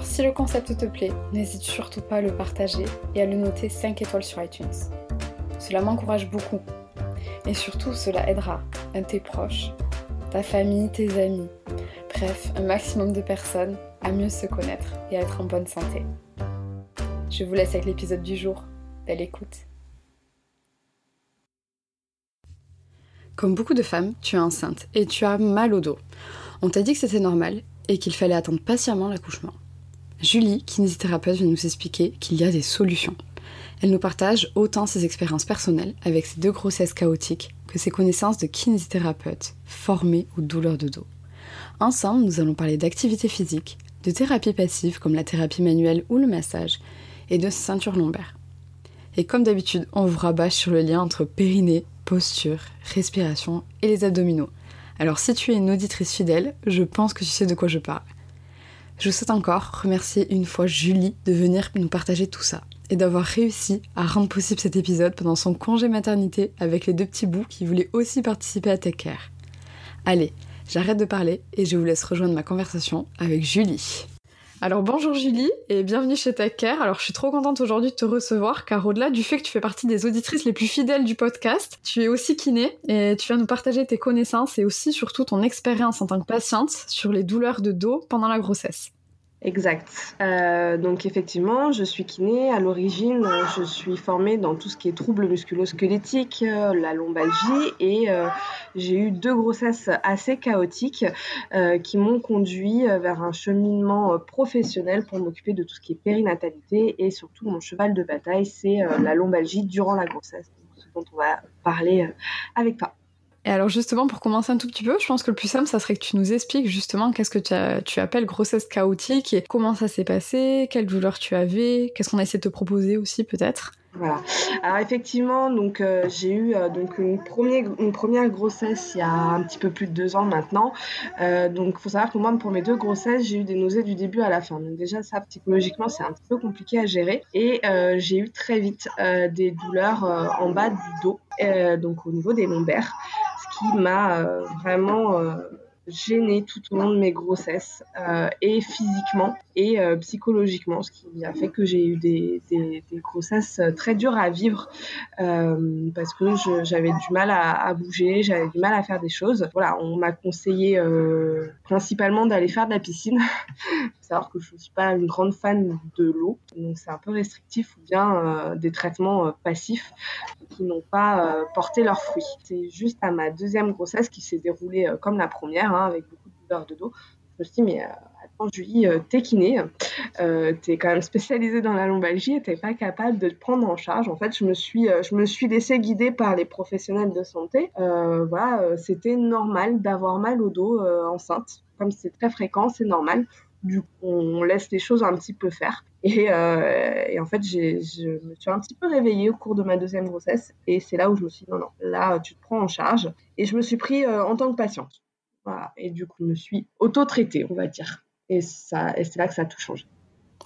Alors si le concept te plaît, n'hésite surtout pas à le partager et à le noter 5 étoiles sur iTunes. Cela m'encourage beaucoup. Et surtout, cela aidera tes proches, ta famille, tes amis, bref, un maximum de personnes à mieux se connaître et à être en bonne santé. Je vous laisse avec l'épisode du jour. Belle écoute. Comme beaucoup de femmes, tu es enceinte et tu as mal au dos. On t'a dit que c'était normal et qu'il fallait attendre patiemment l'accouchement. Julie, kinésithérapeute, vient nous expliquer qu'il y a des solutions. Elle nous partage autant ses expériences personnelles avec ses deux grossesses chaotiques que ses connaissances de kinésithérapeute formée aux douleurs de dos. Ensemble, nous allons parler d'activité physique, de thérapie passive comme la thérapie manuelle ou le massage, et de ceinture lombaire. Et comme d'habitude, on vous rabâche sur le lien entre périnée, posture, respiration et les abdominaux. Alors si tu es une auditrice fidèle, je pense que tu sais de quoi je parle. Je souhaite encore remercier une fois Julie de venir nous partager tout ça et d'avoir réussi à rendre possible cet épisode pendant son congé maternité avec les deux petits bouts qui voulaient aussi participer à Tech Care. Allez, j'arrête de parler et je vous laisse rejoindre ma conversation avec Julie. Alors bonjour Julie et bienvenue chez Tech Care. Alors je suis trop contente aujourd'hui de te recevoir car au-delà du fait que tu fais partie des auditrices les plus fidèles du podcast, tu es aussi kiné et tu vas nous partager tes connaissances et aussi surtout ton expérience en tant que patiente sur les douleurs de dos pendant la grossesse. Exact. Euh, donc effectivement, je suis kiné. À l'origine, je suis formée dans tout ce qui est troubles musculo-squelettiques, euh, la lombalgie, et euh, j'ai eu deux grossesses assez chaotiques qui m'ont conduit vers un cheminement professionnel pour m'occuper de tout ce qui est périnatalité et surtout mon cheval de bataille, c'est la lombalgie durant la grossesse, ce dont on va parler avec toi. Et alors justement, pour commencer un tout petit peu, je pense que le plus simple, ça serait que tu nous expliques justement qu'est-ce que tu, appelles grossesse chaotique et comment ça s'est passé, quelle douleur tu avais, qu'est-ce qu'on a essayé de te proposer aussi peut-être. Voilà. Alors effectivement, donc euh, j'ai eu euh, donc une première une première grossesse il y a un petit peu plus de deux ans maintenant. Euh, donc faut savoir que moi pour mes deux grossesses j'ai eu des nausées du début à la fin. Donc déjà ça psychologiquement c'est un petit peu compliqué à gérer et euh, j'ai eu très vite des douleurs en bas du dos, donc au niveau des lombaires qui m'a euh, vraiment euh, gênée tout au long de mes grossesses, euh, et physiquement et psychologiquement, ce qui a fait que j'ai eu des, grossesses très dures à vivre parce que j'avais du mal à, à bouger, j'avais du mal à faire des choses. Voilà, on m'a conseillé principalement d'aller faire de la piscine. Savoir que je ne suis pas une grande fan de l'eau, donc c'est un peu restrictif ou bien des traitements passifs qui n'ont pas porté leurs fruits. C'est juste à ma deuxième grossesse qui s'est déroulée comme la première, hein, avec beaucoup de douleurs de dos. Je me suis dit, mais attends, Julie, euh, t'es kiné, euh, t'es quand même spécialisée dans la lombalgie et t'es pas capable de te prendre en charge. En fait, je me suis, euh, je me suis laissée guider par les professionnels de santé. Euh, voilà, c'était normal d'avoir mal au dos enceinte. Comme c'est très fréquent, c'est normal. Du coup, on laisse les choses un petit peu faire. Et, euh, et en fait, je me suis un petit peu réveillée au cours de ma deuxième grossesse. Et c'est là où je me suis dit, non, non, là, tu te prends en charge. Et je me suis pris euh, en tant que patiente. Voilà. Et du coup, je me suis auto-traitée, on va dire. Et, ça, et c'est là que ça a tout changé.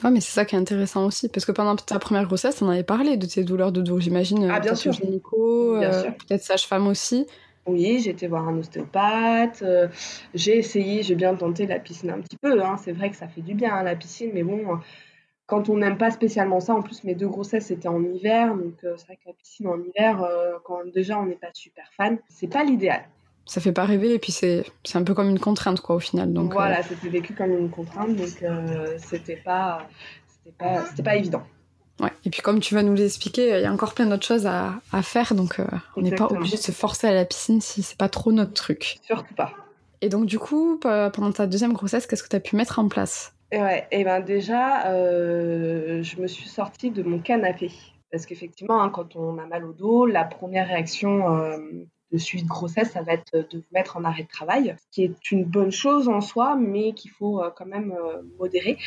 Ouais, mais c'est ça qui est intéressant aussi, parce que pendant ta première grossesse, on avait parlé de tes douleurs de dos, j'imagine. Ah, bien sûr. Gynéco, euh, peut-être sage-femme aussi. Oui, j'ai été voir un ostéopathe. Euh, j'ai essayé, j'ai bien tenté la piscine un petit peu. Hein. C'est vrai que ça fait du bien, hein, la piscine, mais bon, quand on n'aime pas spécialement ça, en plus, mes deux grossesses étaient en hiver, donc euh, c'est vrai que la piscine en hiver, euh, quand déjà on n'est pas super fan, c'est pas l'idéal ça fait pas rêver et puis c'est c'est un peu comme une contrainte quoi au final donc voilà c'était vécu comme une contrainte donc c'était pas c'était pas c'était pas évident Ouais. Et puis comme tu vas nous l'expliquer, il y a encore plein d'autres choses à, faire, donc on n'est pas obligé de se forcer à la piscine si c'est pas trop notre truc. Surtout pas. Et donc du coup, pendant ta deuxième grossesse, qu'est-ce que tu as pu mettre en place? Et ouais, et ben déjà, je me suis sortie de mon canapé. Parce qu'effectivement, hein, quand on a mal au dos, la première réaction euh, de suite de grossesse, ça va être de vous mettre en arrêt de travail, ce qui est une bonne chose en soi, mais qu'il faut euh, quand même euh, modérer.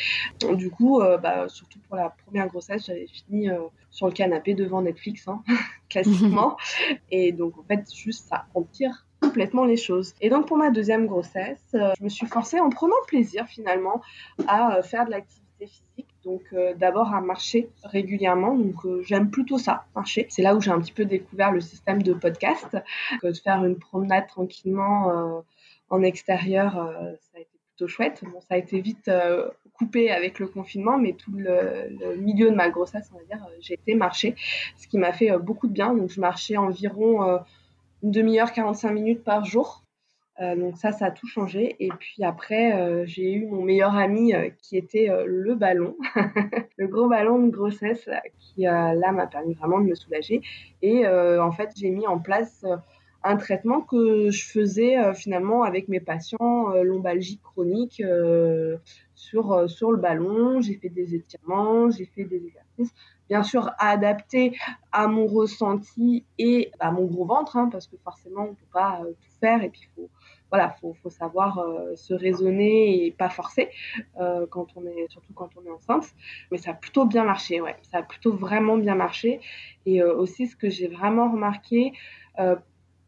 Du coup, bah, surtout pour la première grossesse, j'avais fini sur le canapé devant Netflix, hein, classiquement. Et donc, en fait, juste ça empire complètement les choses. Et donc pour ma deuxième grossesse, je me suis forcée en prenant plaisir finalement à faire de l'activité physique donc euh, d'abord à marcher régulièrement. Donc euh, j'aime plutôt ça, marcher. C'est là où j'ai un petit peu découvert le système de podcast. de faire une promenade tranquillement euh, en extérieur, ça a été plutôt chouette. Bon, ça a été vite coupé avec le confinement, mais tout le, milieu de ma grossesse, on va dire, j'ai été marcher, ce qui m'a fait beaucoup de bien. Donc je marchais environ une demi-heure, 45 minutes par jour. Euh, donc ça, ça a tout changé. Et puis après, euh, j'ai eu mon meilleur ami euh, qui était le ballon, le gros ballon de grossesse qui là m'a permis vraiment de me soulager. Et en fait, j'ai mis en place un traitement que je faisais finalement avec mes patients lombalgiques chroniques sur, sur le ballon. J'ai fait des étirements, j'ai fait des exercices bien sûr adaptés à mon ressenti et à mon gros ventre, hein, parce que forcément on ne peut pas tout faire et puis il faut, voilà, faut, faut savoir euh, se raisonner et pas forcer euh, quand on est, surtout quand on est enceinte. Mais ça a plutôt bien marché, ouais. Ça a plutôt vraiment bien marché. Et euh, aussi, ce que j'ai vraiment remarqué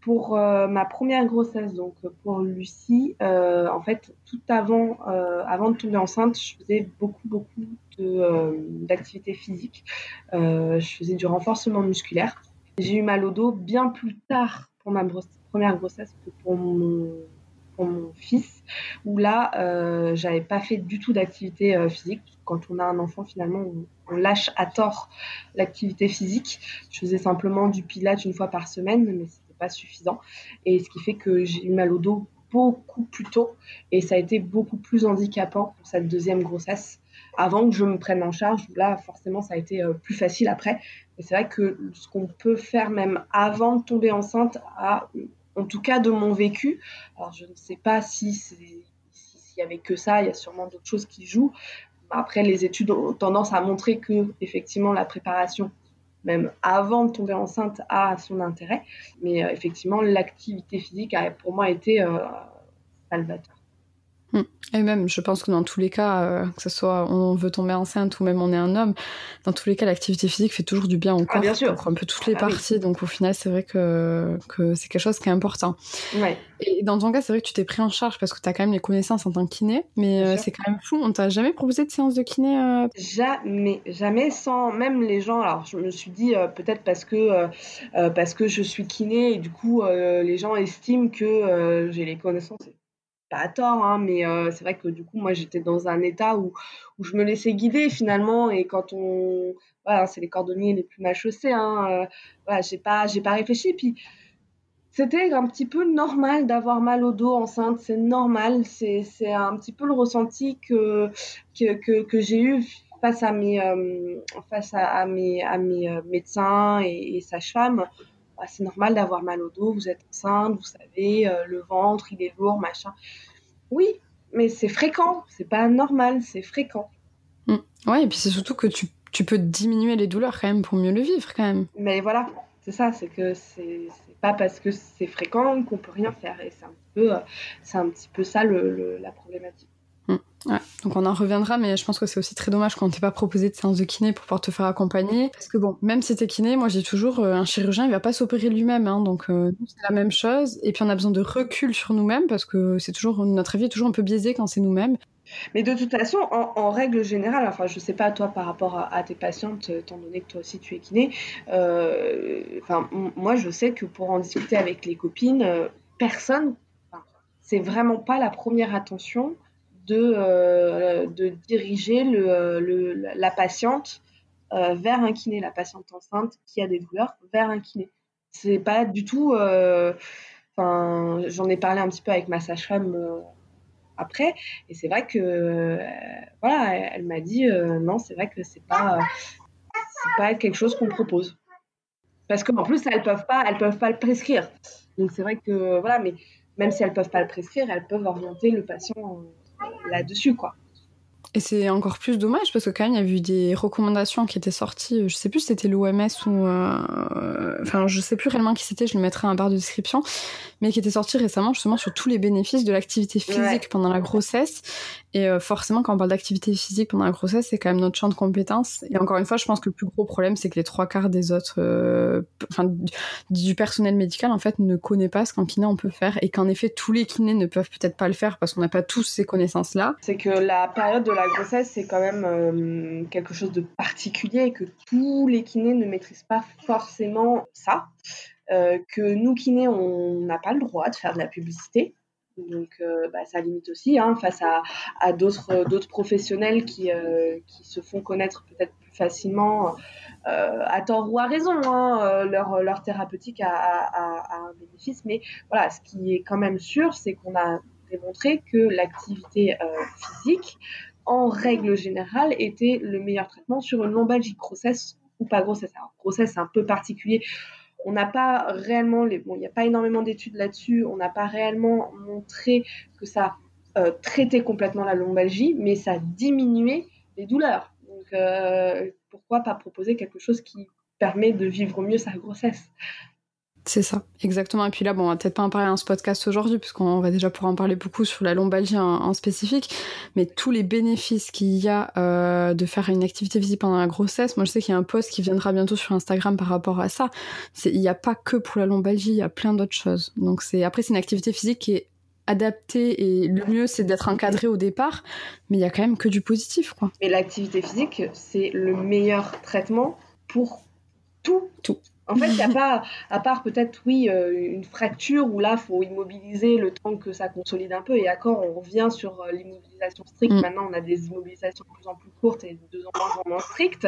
pour ma première grossesse, donc pour Lucie, en fait, tout avant, avant de tomber enceinte, je faisais beaucoup, beaucoup d'activités physiques. je faisais du renforcement musculaire. J'ai eu mal au dos bien plus tard pour ma grossesse première grossesse pour mon, fils, où là, euh, j'avais pas fait du tout d'activité euh, physique. Quand on a un enfant, finalement, on, lâche à tort l'activité physique. Je faisais simplement du pilates une fois par semaine, mais c'était pas suffisant. Et ce qui fait que j'ai eu mal au dos beaucoup plus tôt et ça a été beaucoup plus handicapant pour cette deuxième grossesse avant que je me prenne en charge. Là, forcément, ça a été euh, plus facile après. Et c'est vrai que ce qu'on peut faire même avant de tomber enceinte a en tout cas de mon vécu. Alors je ne sais pas si s'il y avait que ça, il y a sûrement d'autres choses qui jouent. Après, les études ont tendance à montrer que effectivement la préparation, même avant de tomber enceinte, a son intérêt. Mais euh, effectivement, l'activité physique a pour moi été euh, salvateur. Mm. Et même, je pense que dans tous les cas, euh, que ce soit on veut tomber enceinte ou même on est un homme, dans tous les cas, l'activité physique fait toujours du bien au ah, corps. bien sûr. un peu toutes les ah parties. Donc au final, c'est vrai que, que c'est quelque chose qui est important. Ouais. Et dans ton cas, c'est vrai que tu t'es pris en charge parce que tu as quand même les connaissances en tant que kiné, mais euh, c'est quand même fou. On t'a jamais proposé de séance de kiné euh Jamais, jamais sans même les gens. Alors je me suis dit peut-être parce que parce que je suis kiné et du coup les gens estiment que j'ai les connaissances pas à tort, hein, mais euh, c'est vrai que du coup, moi, j'étais dans un état où, où je me laissais guider finalement. Et quand on. Voilà, c'est les cordonniers les plus mal chaussés. Hein, euh, voilà, j'ai pas, pas réfléchi. Puis c'était un petit peu normal d'avoir mal au dos enceinte. C'est normal. C'est, un petit peu le ressenti que, que, que, que j'ai eu face à mes, euh, face à, mes, à mes médecins et, et sages-femmes. Bah, c'est normal d'avoir mal au dos, vous êtes enceinte, vous savez, euh, le ventre, il est lourd, machin. Oui, mais c'est fréquent, c'est pas normal, c'est fréquent. Oui, mmh. Ouais, et puis c'est surtout que tu, tu, peux diminuer les douleurs quand même pour mieux le vivre quand même. Mais voilà, c'est ça, c'est que c'est pas parce que c'est fréquent qu'on peut rien faire. Et c'est un, peu, euh, un petit peu ça le, la problématique. Donc on en reviendra, mais je pense que c'est aussi très dommage qu'on t'ait pas proposé de séance de kiné pour pouvoir te faire accompagner. Parce que bon, même si t'es kiné, moi j'ai toujours euh, un chirurgien, il va pas s'opérer lui-même, hein, donc euh, c'est la même chose. Et puis on a besoin de recul sur nous-mêmes parce que c'est toujours notre avis est toujours un peu biaisé quand c'est nous-mêmes. Mais de toute façon, en, règle générale, enfin je sais pas toi par rapport à, tes patientes, étant donné que toi aussi tu es kiné, euh, moi je sais que pour en discuter avec les copines, personne, c'est vraiment pas la première attention de, euh, de diriger le, la patiente euh, vers un kiné, la patiente enceinte qui a des douleurs, vers un kiné. C'est pas du tout. Euh, enfin, j'en ai parlé un petit peu avec ma sage-femme après, et c'est vrai que voilà, elle, m'a dit non, c'est vrai que c'est pas pas quelque chose qu'on propose. Parce qu'en plus, elles peuvent pas, elles peuvent pas le prescrire. Donc c'est vrai que voilà, mais même si elles peuvent pas le prescrire, elles peuvent orienter le patient là-dessus, quoi. Et c'est encore plus dommage parce que quand même il y a eu des recommandations qui étaient sorties, je sais plus si c'était l'OMS ou euh, enfin je sais plus réellement qui c'était, je le mettrai en barre de description, mais qui était sorti récemment justement sur tous les bénéfices de l'activité physique pendant la grossesse. Et euh, forcément quand on parle d'activité physique pendant la grossesse, c'est quand même notre champ de compétences. Et encore une fois, je pense que le plus gros problème c'est que les trois quarts des autres, euh, enfin du personnel médical en fait ne connaît pas ce qu'un kiné on peut faire et qu'en effet tous les kinés ne peuvent peut-être pas le faire parce qu'on n'a pas tous ces connaissances là. C'est que la période de la grossesse, c'est quand même euh, quelque chose de particulier et que tous les kinés ne maîtrisent pas forcément ça. Euh, que nous, kinés, on n'a pas le droit de faire de la publicité. Donc, euh, bah, ça limite aussi hein, face à, d'autres professionnels qui, se font connaître peut-être plus facilement, à tort ou à raison. Hein, leur, thérapeutique a, un bénéfice. Mais voilà, ce qui est quand même sûr, c'est qu'on a démontré que l'activité physique en règle générale, était le meilleur traitement sur une lombalgie, grossesse ou pas grossesse. Alors, grossesse, c'est un peu particulier. On n'a pas réellement, les... bon, il n'y a pas énormément d'études là-dessus, on n'a pas réellement montré que ça euh, traitait complètement la lombalgie, mais ça diminuait les douleurs. Donc, euh, pourquoi pas proposer quelque chose qui permet de vivre mieux sa grossesse? C'est ça, exactement. Et puis là, bon, on va peut-être pas en parler dans ce podcast aujourd'hui, puisqu'on va déjà pouvoir en parler beaucoup sur la lombalgie en, spécifique, mais tous les bénéfices qu'il y a euh, de faire une activité physique pendant la grossesse, moi je sais qu'il y a un post qui viendra bientôt sur Instagram par rapport à ça. Il n'y a pas que pour la lombalgie, il y a plein d'autres choses. Donc c'est après c'est une activité physique qui est adaptée et le mieux c'est d'être encadré au départ, mais il y a quand même que du positif, quoi. Et l'activité physique, c'est le meilleur traitement pour tout. Tout. En fait, il n'y a pas, à part peut-être, oui, euh, une fracture où là, il faut immobiliser le temps que ça consolide un peu. Et d'accord, on revient sur euh, l'immobilisation stricte. Mm. Maintenant, on a des immobilisations de plus en plus courtes et de deux en moins en moins strictes.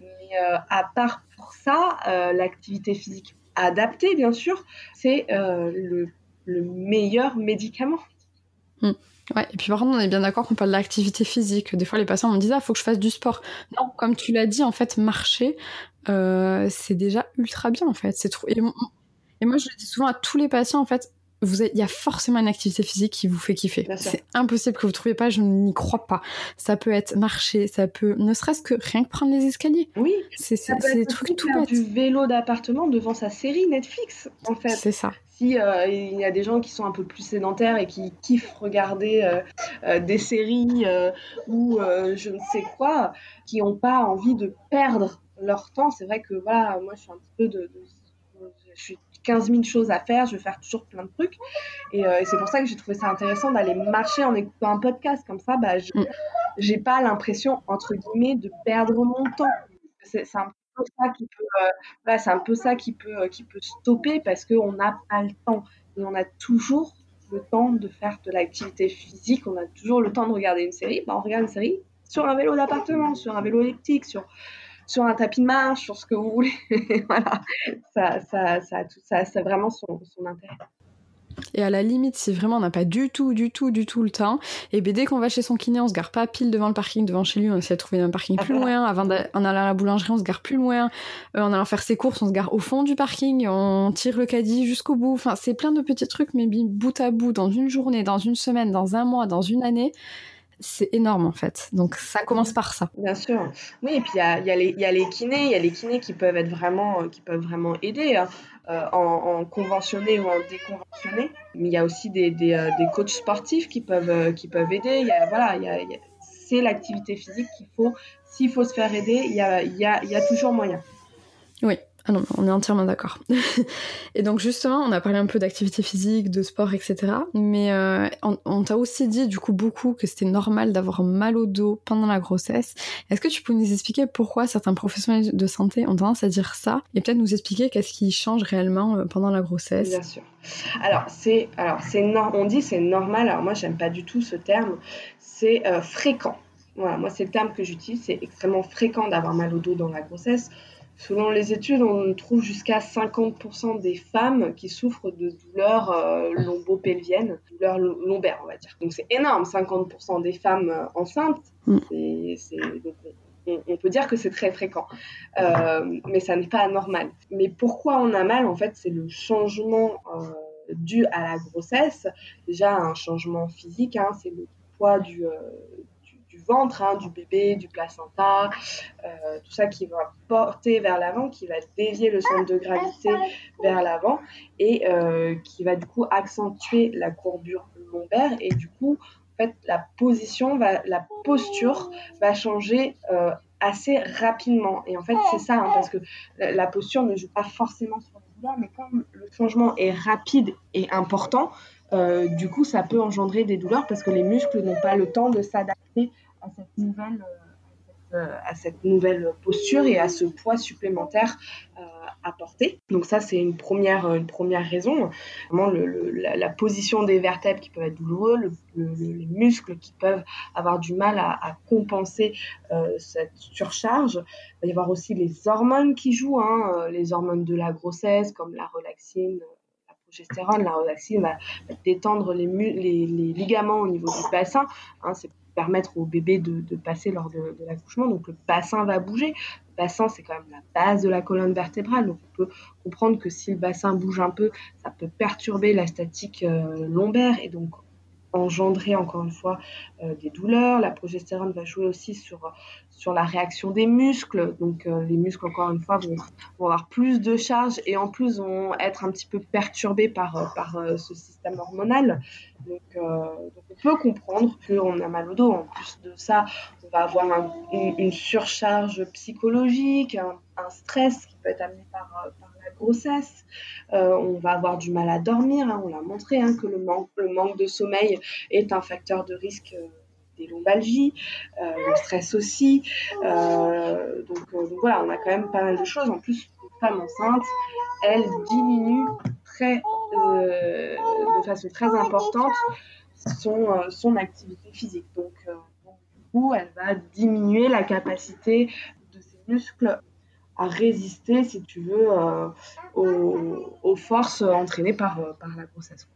Mais euh, à part pour ça, l'activité physique adaptée, bien sûr, c'est le, meilleur médicament. Mm. Ouais, et puis par contre, on est bien d'accord qu'on parle d'activité physique. Des fois, les patients me disent, ah, faut que je fasse du sport. Non, comme tu l'as dit, en fait, marcher, euh, c'est déjà ultra bien, en fait. C'est trop... Et, moi, je le dis souvent à tous les patients, en fait, vous il y a forcément une activité physique qui vous fait kiffer. C'est impossible que vous trouviez pas, je n'y crois pas. Ça peut être marcher, ça peut, ne serait-ce que rien que prendre les escaliers. Oui. C'est des trucs tout bêtes. du vélo d'appartement devant sa série Netflix, en fait. C'est ça. Si euh, il y a des gens qui sont un peu plus sédentaires et qui kiffent regarder euh, euh, des séries ou je ne sais quoi, qui n'ont pas envie de perdre leur temps, c'est vrai que voilà, moi je suis un petit peu de, de je suis 15 000 choses à faire, je vais faire toujours plein de trucs. Euh, et, c'est pour ça que j'ai trouvé ça intéressant d'aller marcher en écoutant un podcast. Comme ça, bah, j'ai mm. pas l'impression, entre guillemets, de perdre mon temps. C'est un euh, c'est un peu ça qui peut, euh, qui peut stopper parce qu'on n'a pas le temps. On a toujours le temps de faire de l'activité physique, on a toujours le temps de regarder une série. Bah, on regarde une série sur un vélo d'appartement, sur un vélo électrique, sur sur un tapis de marche, sur ce que vous voulez. voilà, ça, ça, ça, ça, ça, a vraiment son, son intérêt. Et à la limite, si vraiment on n'a pas du tout, du tout, du tout le temps, et bien dès qu'on va chez son kiné, on se gare pas pile devant le parking, devant chez lui, on essaie de trouver un parking plus loin. Avant en allant à la boulangerie, on se gare plus loin. Euh, en allant faire ses courses, on se gare au fond du parking, on tire le caddie jusqu'au bout. Enfin, c'est plein de petits trucs, mais bout à bout, dans une journée, dans une semaine, dans un mois, dans une année c'est énorme en fait. Donc ça commence par ça. Bien sûr. Oui, et puis il y a, y, a y a, les kinés, il y a les kinés qui peuvent être vraiment, euh, qui peuvent vraiment aider hein, euh, en, conventionné ou en déconventionné. Mais il y a aussi des, des, euh, des, coachs sportifs qui peuvent, qui peuvent aider. Voilà, c'est l'activité physique qu'il faut. S'il faut se faire aider, il y a, y, a, y a toujours moyen. Oui, ah non, on est entièrement d'accord. et donc justement, on a parlé un peu d'activité physique, de sport, etc. Mais euh, on, t'a aussi dit du coup beaucoup que c'était normal d'avoir mal au dos pendant la grossesse. Est-ce que tu peux nous expliquer pourquoi certains professionnels de santé ont tendance à dire ça et peut-être nous expliquer qu'est-ce qui change réellement euh, pendant la grossesse? Bien sûr. Alors c'est alors c'est on dit c'est normal. Alors moi j'aime pas du tout ce terme. C'est euh, fréquent. Voilà, moi c'est le terme que j'utilise. C'est extrêmement fréquent d'avoir mal au dos dans la grossesse. Selon les études, on trouve jusqu'à 50% des femmes qui souffrent de douleurs euh, lombo-pelviennes, douleurs lombaires, on va dire. Donc c'est énorme, 50% des femmes euh, enceintes. Mm. on, peut dire que c'est très fréquent, mais ça n'est pas anormal. Mais pourquoi on a mal En fait, c'est le changement dû à la grossesse. Déjà, un changement physique, hein, c'est le poids du, ventre, hein, du bébé, du placenta, euh, tout ça qui va porter vers l'avant, qui va dévier le centre de gravité vers l'avant et euh, qui va du coup accentuer la courbure lombaire et du coup en fait la position va, la posture va changer euh, assez rapidement. Et en fait c'est ça hein, parce que la, posture ne joue pas forcément sur le douleur mais comme le changement est rapide et important du coup, ça peut engendrer des douleurs parce que les muscles n'ont pas le temps de s'adapter à cette nouvelle, euh, euh, à cette nouvelle posture et à ce poids supplémentaire euh, porter. Donc ça, c'est une première, une première raison. Vraiment, la, position des vertèbres qui peuvent être douloureux, les muscles qui peuvent avoir du mal à, compenser cette surcharge. Il va y avoir aussi les hormones qui jouent, hein, les hormones de la grossesse comme la relaxine, la progestérone. La relaxine va, détendre les, ligaments au niveau du bassin. Hein, c'est permettre au bébé de, passer lors de, l'accouchement. Donc le bassin va bouger. Le bassin, c'est quand même la base de la colonne vertébrale. Donc on peut comprendre que si le bassin bouge un peu, ça peut perturber la statique euh, lombaire et donc engendrer encore une fois euh, des douleurs. La progestérone va jouer aussi sur, sur la réaction des muscles. Donc euh, les muscles, encore une fois, vont, avoir plus de charge et en plus vont être un petit peu perturbés par, euh, par ce système hormonal. Donc, on peut comprendre qu'on a mal au dos. En plus de ça, on va avoir une, surcharge psychologique, un, stress qui peut être amené par, par grossesse. Euh, on va avoir du mal à dormir. Hein, on l'a montré hein, que le manque, de sommeil est un facteur de risque euh, des lombalgies, euh, le stress aussi. donc, voilà, on a quand même pas mal de choses. En plus, une femme enceinte, elle diminue très, de façon très importante son, son activité physique. Donc, du coup, elle va diminuer la capacité de ses muscles à résister, si tu veux, euh, aux, forces entraînées par, euh, par la grossesse.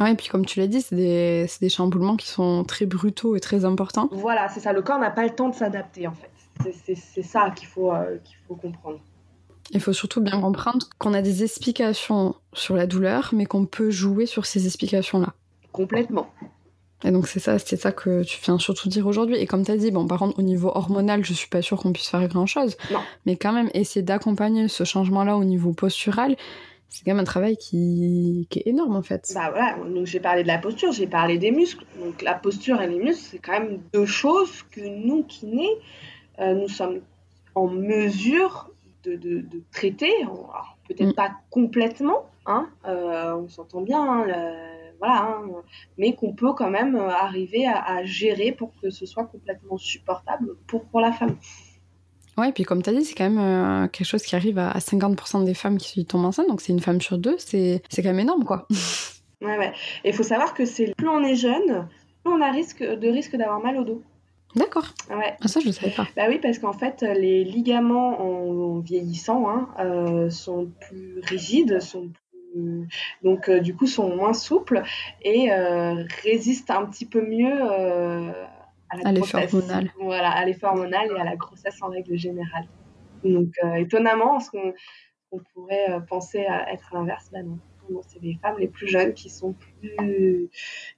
Oui, et puis comme tu l'as dit, c'est des, des, chamboulements qui sont très brutaux et très importants. Voilà, c'est ça. Le corps n'a pas le temps de s'adapter, en fait. C'est ça qu'il faut, euh, qu'il faut comprendre. Il faut surtout bien comprendre qu'on a des explications sur la douleur, mais qu'on peut jouer sur ces explications-là. Complètement. Et donc c'est ça, c'est ça que tu viens surtout dire aujourd'hui. Et comme tu as dit, bon par contre au niveau hormonal, je suis pas sûre qu'on puisse faire grand chose. Non. Mais quand même essayer d'accompagner ce changement-là au niveau postural, c'est quand même un travail qui, qui, est énorme en fait. Bah voilà, donc j'ai parlé de la posture, j'ai parlé des muscles. Donc la posture et les muscles, c'est quand même deux choses que nous kinés, euh, nous sommes en mesure de, de, de traiter. Peut-être mm. pas complètement, hein, euh, on s'entend bien. Hein, voilà, hein, mais qu'on peut quand même euh, arriver à, gérer pour que ce soit complètement supportable pour, pour la femme. Ouais, et puis comme tu as dit, c'est quand même euh, quelque chose qui arrive à, 50% des femmes qui tombent enceintes, donc c'est une femme sur deux, c'est quand même énorme, quoi. ouais, ouais. Et il faut savoir que c'est plus on est jeune, plus on a risque, de risque d'avoir mal au dos. D'accord. Ouais. Ah, ça, je ne savais pas. Bah oui, parce qu'en fait, les ligaments en, vieillissant hein, euh, sont plus rigides, sont donc euh, du coup sont moins souples et euh, résistent un petit peu mieux euh, à l'effort hormonal. Voilà, à l'effort hormonal et à la grossesse en règle générale. Donc étonnamment, ce qu'on pourrait penser à être l'inverse, bah non. c'est les femmes les plus jeunes qui sont plus,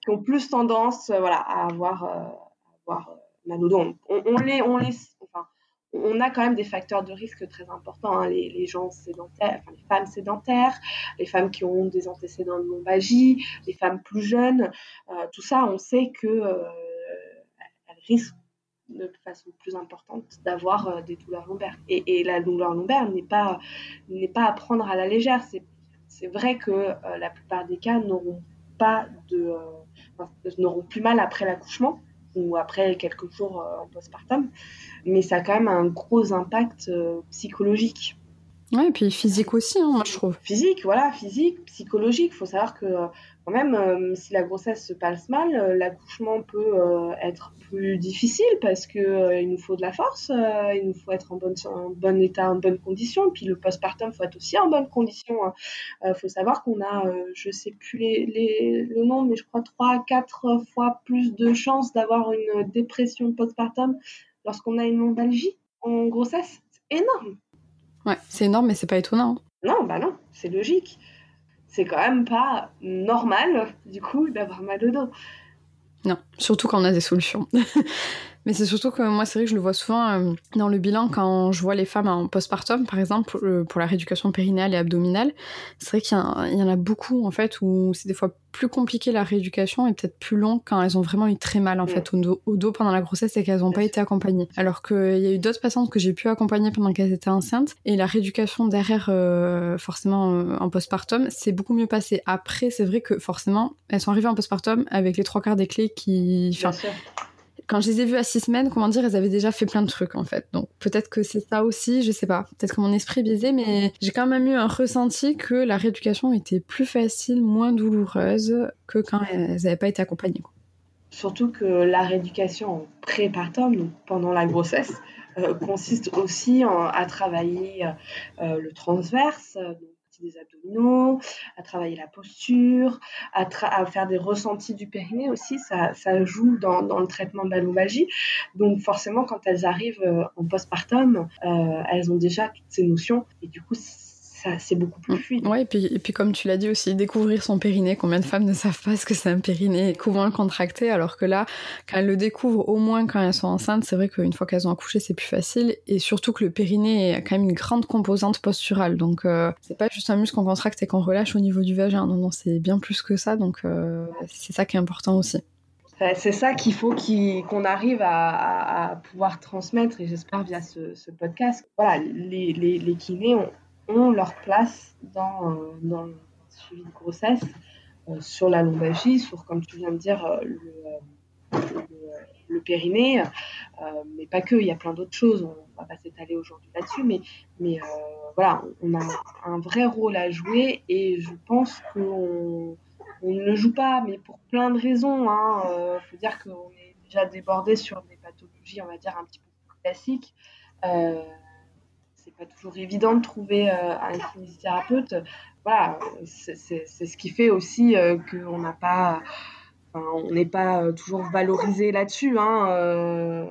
qui ont plus tendance, voilà, à avoir, à avoir mal au dos. On, on, les, on les, enfin, on a quand même des facteurs de risque très importants. Hein. Les, gens sédentaires, les femmes sédentaires, les femmes qui ont des antécédents de lombalgie, les femmes plus jeunes. Euh, tout ça, on sait que euh, risquent de façon plus importante d'avoir euh, des douleurs lombaires. Et, la douleur lombaire n'est pas, n'est pas à prendre à la légère. C'est, vrai que la plupart des cas n'auront pas de, n'auront plus mal après l'accouchement ou après quelques jours euh, en postpartum. Mais ça a quand même un gros impact euh, psychologique. Ouais, et puis physique aussi, hein, moi je trouve. Physique, voilà, physique, psychologique. Il faut savoir que quand même, euh, si la grossesse se passe mal, l'accouchement peut être plus difficile parce que il nous faut de la force, il nous faut être en, bon état, en bonne condition. Puis le postpartum, faut être aussi en bonne condition. Il hein. faut savoir qu'on a, je sais plus les, les, le nom, mais je crois 3 à 4 fois plus de chances d'avoir une dépression postpartum lorsqu'on a une lombalgie en grossesse. C'est énorme. Ouais, c'est énorme, mais c'est pas étonnant. Non, bah non, c'est logique. C'est quand même pas normal, du coup, d'avoir mal au dos. Non, surtout quand on a des solutions. Mais c'est surtout que moi, c'est vrai que je le vois souvent euh, dans le bilan quand je vois les femmes en postpartum, par exemple, pour, euh, la rééducation périnéale et abdominale. C'est vrai qu'il y, en a beaucoup, en fait, où c'est des fois plus compliqué la rééducation et peut-être plus long quand elles ont vraiment eu très mal, en fait, au dos, pendant la grossesse et qu'elles n'ont pas été accompagnées. Alors qu'il y a eu d'autres patientes que j'ai pu accompagner pendant qu'elles étaient enceintes et la rééducation derrière, euh, forcément, en postpartum, c'est beaucoup mieux passé. Après, c'est vrai que forcément, elles sont arrivées en postpartum avec les trois quarts des clés qui quand je les ai vues à six semaines, comment dire, elles avaient déjà fait plein de trucs en fait. Donc peut-être que c'est ça aussi, je sais pas. Peut-être que mon esprit est mais j'ai quand même eu un ressenti que la rééducation était plus facile, moins douloureuse que quand elles n'avaient pas été accompagnées. Surtout que la rééducation en prépartum, donc pendant la grossesse, euh, consiste aussi à travailler euh, euh, le transverse, des abdominaux, à travailler la posture, à, faire des ressentis du périnée aussi. Ça, joue dans, dans, le traitement de la lombalgie. Donc forcément, quand elles arrivent euh, en postpartum, euh, elles ont déjà toutes ces notions et du coup, c'est beaucoup plus fluide. Ouais, et puis, et puis comme tu l'as dit aussi, découvrir son périnée. Combien de femmes ne savent pas ce que c'est un périnée comment le contracter, alors que là, quand elles le découvrent, au moins quand elles sont enceintes, c'est vrai qu'une fois qu'elles ont accouché, c'est plus facile. Et surtout que le périnée est quand même une grande composante posturale. Donc, euh, c'est pas juste un muscle qu'on contracte et qu'on relâche au niveau du vagin. Non, non, c'est bien plus que ça. Donc, euh, c'est ça qui est important aussi. C'est ça qu'il faut qu'on arrive à, pouvoir transmettre, et j'espère via ce, podcast. Voilà, les, les, les kinés ont, ont leur place dans, euh, dans le suivi de grossesse, euh, sur la lombalgie, sur, comme tu viens de dire, euh, le, le, périnée, mais pas que, il y a plein d'autres choses, on va pas s'étaler aujourd'hui là-dessus, mais, mais voilà, on a un vrai rôle à jouer et je pense qu'on on ne le joue pas, mais pour plein de raisons. Il hein. faut dire qu'on est déjà débordé sur des pathologies, on va dire, un petit peu classiques. Pas toujours évident de trouver euh, un kinésithérapeute. Voilà, c'est ce qui fait aussi euh, qu'on n'a pas, on n'est pas toujours valorisé là-dessus. Hein,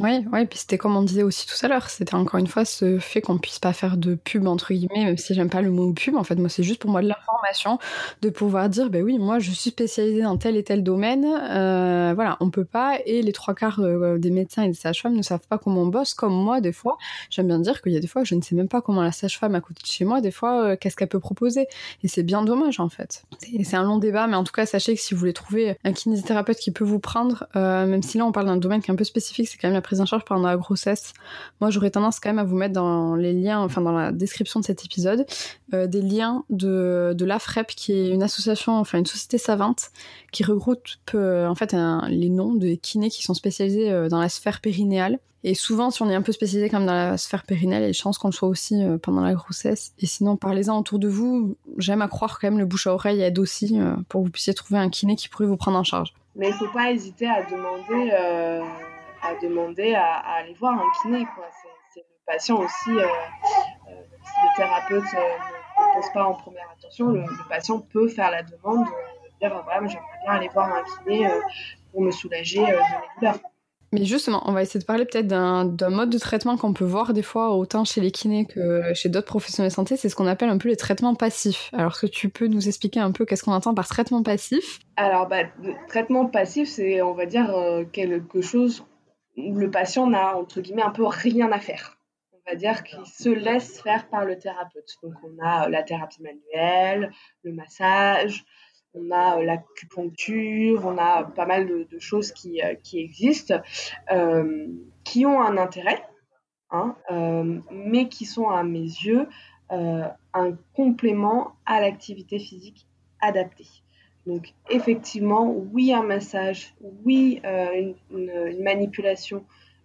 oui, ouais, puis c'était comme on disait aussi tout à l'heure, c'était encore une fois ce fait qu'on puisse pas faire de pub entre guillemets, même si j'aime pas le mot pub. En fait, moi, c'est juste pour moi de l'information, de pouvoir dire, ben oui, moi, je suis spécialisée dans tel et tel domaine. Euh, voilà, on peut pas. Et les trois quarts euh, des médecins et des sages-femmes ne savent pas comment on bosse, comme moi, des fois. J'aime bien dire qu'il y a des fois, je ne sais même pas comment la sage-femme à côté de chez moi, des fois, euh, qu'est-ce qu'elle peut proposer. Et c'est bien dommage, en fait. C'est un long débat, mais en tout cas, sachez que si vous voulez trouver un kinésithérapeute qui peut vous prendre, même si là, on parle d'un domaine qui est un peu spécifique, c'est quand même prise en charge pendant la grossesse. Moi, j'aurais tendance quand même à vous mettre dans les liens, enfin dans la description de cet épisode, euh, des liens de, de l'AFREP, qui est une association, enfin une société savante, qui regroupe euh, en fait les noms de kinés qui sont spécialisés euh, dans la sphère périnéale. Et souvent, si on est un peu spécialisé comme dans la sphère périnéale, il y a des chances qu'on le soit aussi pendant la grossesse. Et sinon, parlez-en autour de vous. J'aime à croire quand même le bouche à oreille aide aussi pour que vous puissiez trouver un kiné qui pourrait vous prendre en charge. Mais il ne faut pas hésiter à demander à demander à, aller voir un kiné. C'est le patient aussi, euh, euh, si le thérapeute euh, ne propose pas en première attention, le, patient peut faire la demande de dire voilà, j'aimerais bien aller voir un kiné pour me soulager de mes douleurs. Mais justement, on va essayer de parler peut-être d'un mode de traitement qu'on peut voir des fois autant chez les kinés que chez d'autres professionnels de santé, c'est ce qu'on appelle un peu les traitements passifs. Alors, est-ce que tu peux nous expliquer un peu qu'est-ce qu'on entend par traitement passif? Alors, bah, traitement passif, c'est, on va dire, quelque chose le patient n'a entre guillemets un peu rien à faire. On va dire qu'il se laisse faire par le thérapeute. Donc on a euh, la thérapie manuelle, le massage, on a euh, l'acupuncture, on a pas mal de, choses qui, euh, existent, qui ont un intérêt, hein, mais qui sont à mes yeux un complément à l'activité physique adaptée. Donc effectivement, oui, un massage, oui, euh, une, manipulation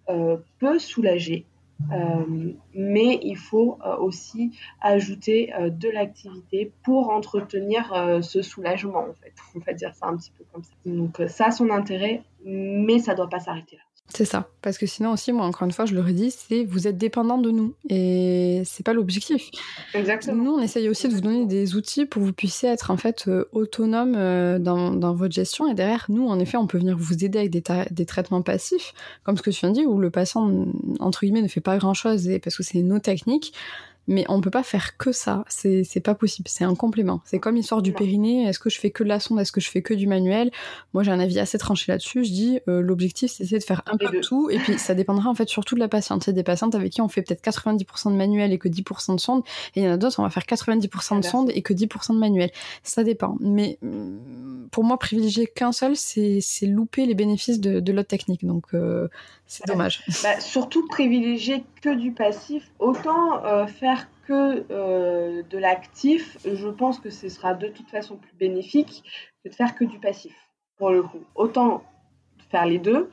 euh, peut soulager, euh, mais il faut aussi ajouter de l'activité pour entretenir ce soulagement, en fait. On va dire ça un petit peu comme ça. Donc ça a son intérêt, mais ça ne doit pas s'arrêter là. C'est ça. Parce que sinon aussi, moi, encore une fois, je le redis, c'est vous êtes dépendant de nous. Et c'est pas l'objectif. Exactement. Nous, on essaye aussi de vous donner des outils pour que vous puissiez être en fait euh, autonome euh, dans, dans, votre gestion. Et derrière, nous, en effet, on peut venir vous aider avec des, des, traitements passifs, comme ce que tu viens de dire, où le patient, entre guillemets, ne fait pas grand chose parce que c'est nos techniques mais on peut pas faire que ça. C'est pas possible. C'est un complément. C'est comme l'histoire du périnée. Est-ce que je fais que de la sonde? Est-ce que je fais que du manuel? Moi, j'ai un avis assez tranché là-dessus. Je dis euh, l'objectif, c'est de faire un peu de tout. Et puis, ça dépendra en fait surtout de la patiente. Il y a des patientes avec qui on fait peut-être 90% de manuel et que 10% de sonde. Et il y en a d'autres, on va faire 90% de sonde et que 10% de manuel. Ça dépend. Mais mm, pour moi, privilégier qu'un seul, c'est louper les bénéfices de, de l'autre technique. Donc, euh, c'est dommage. Bah, surtout privilégier que du passif. Autant euh, faire que euh, de l'actif, je pense que ce sera de toute façon plus bénéfique que de faire que du passif, pour le coup. Autant faire les deux,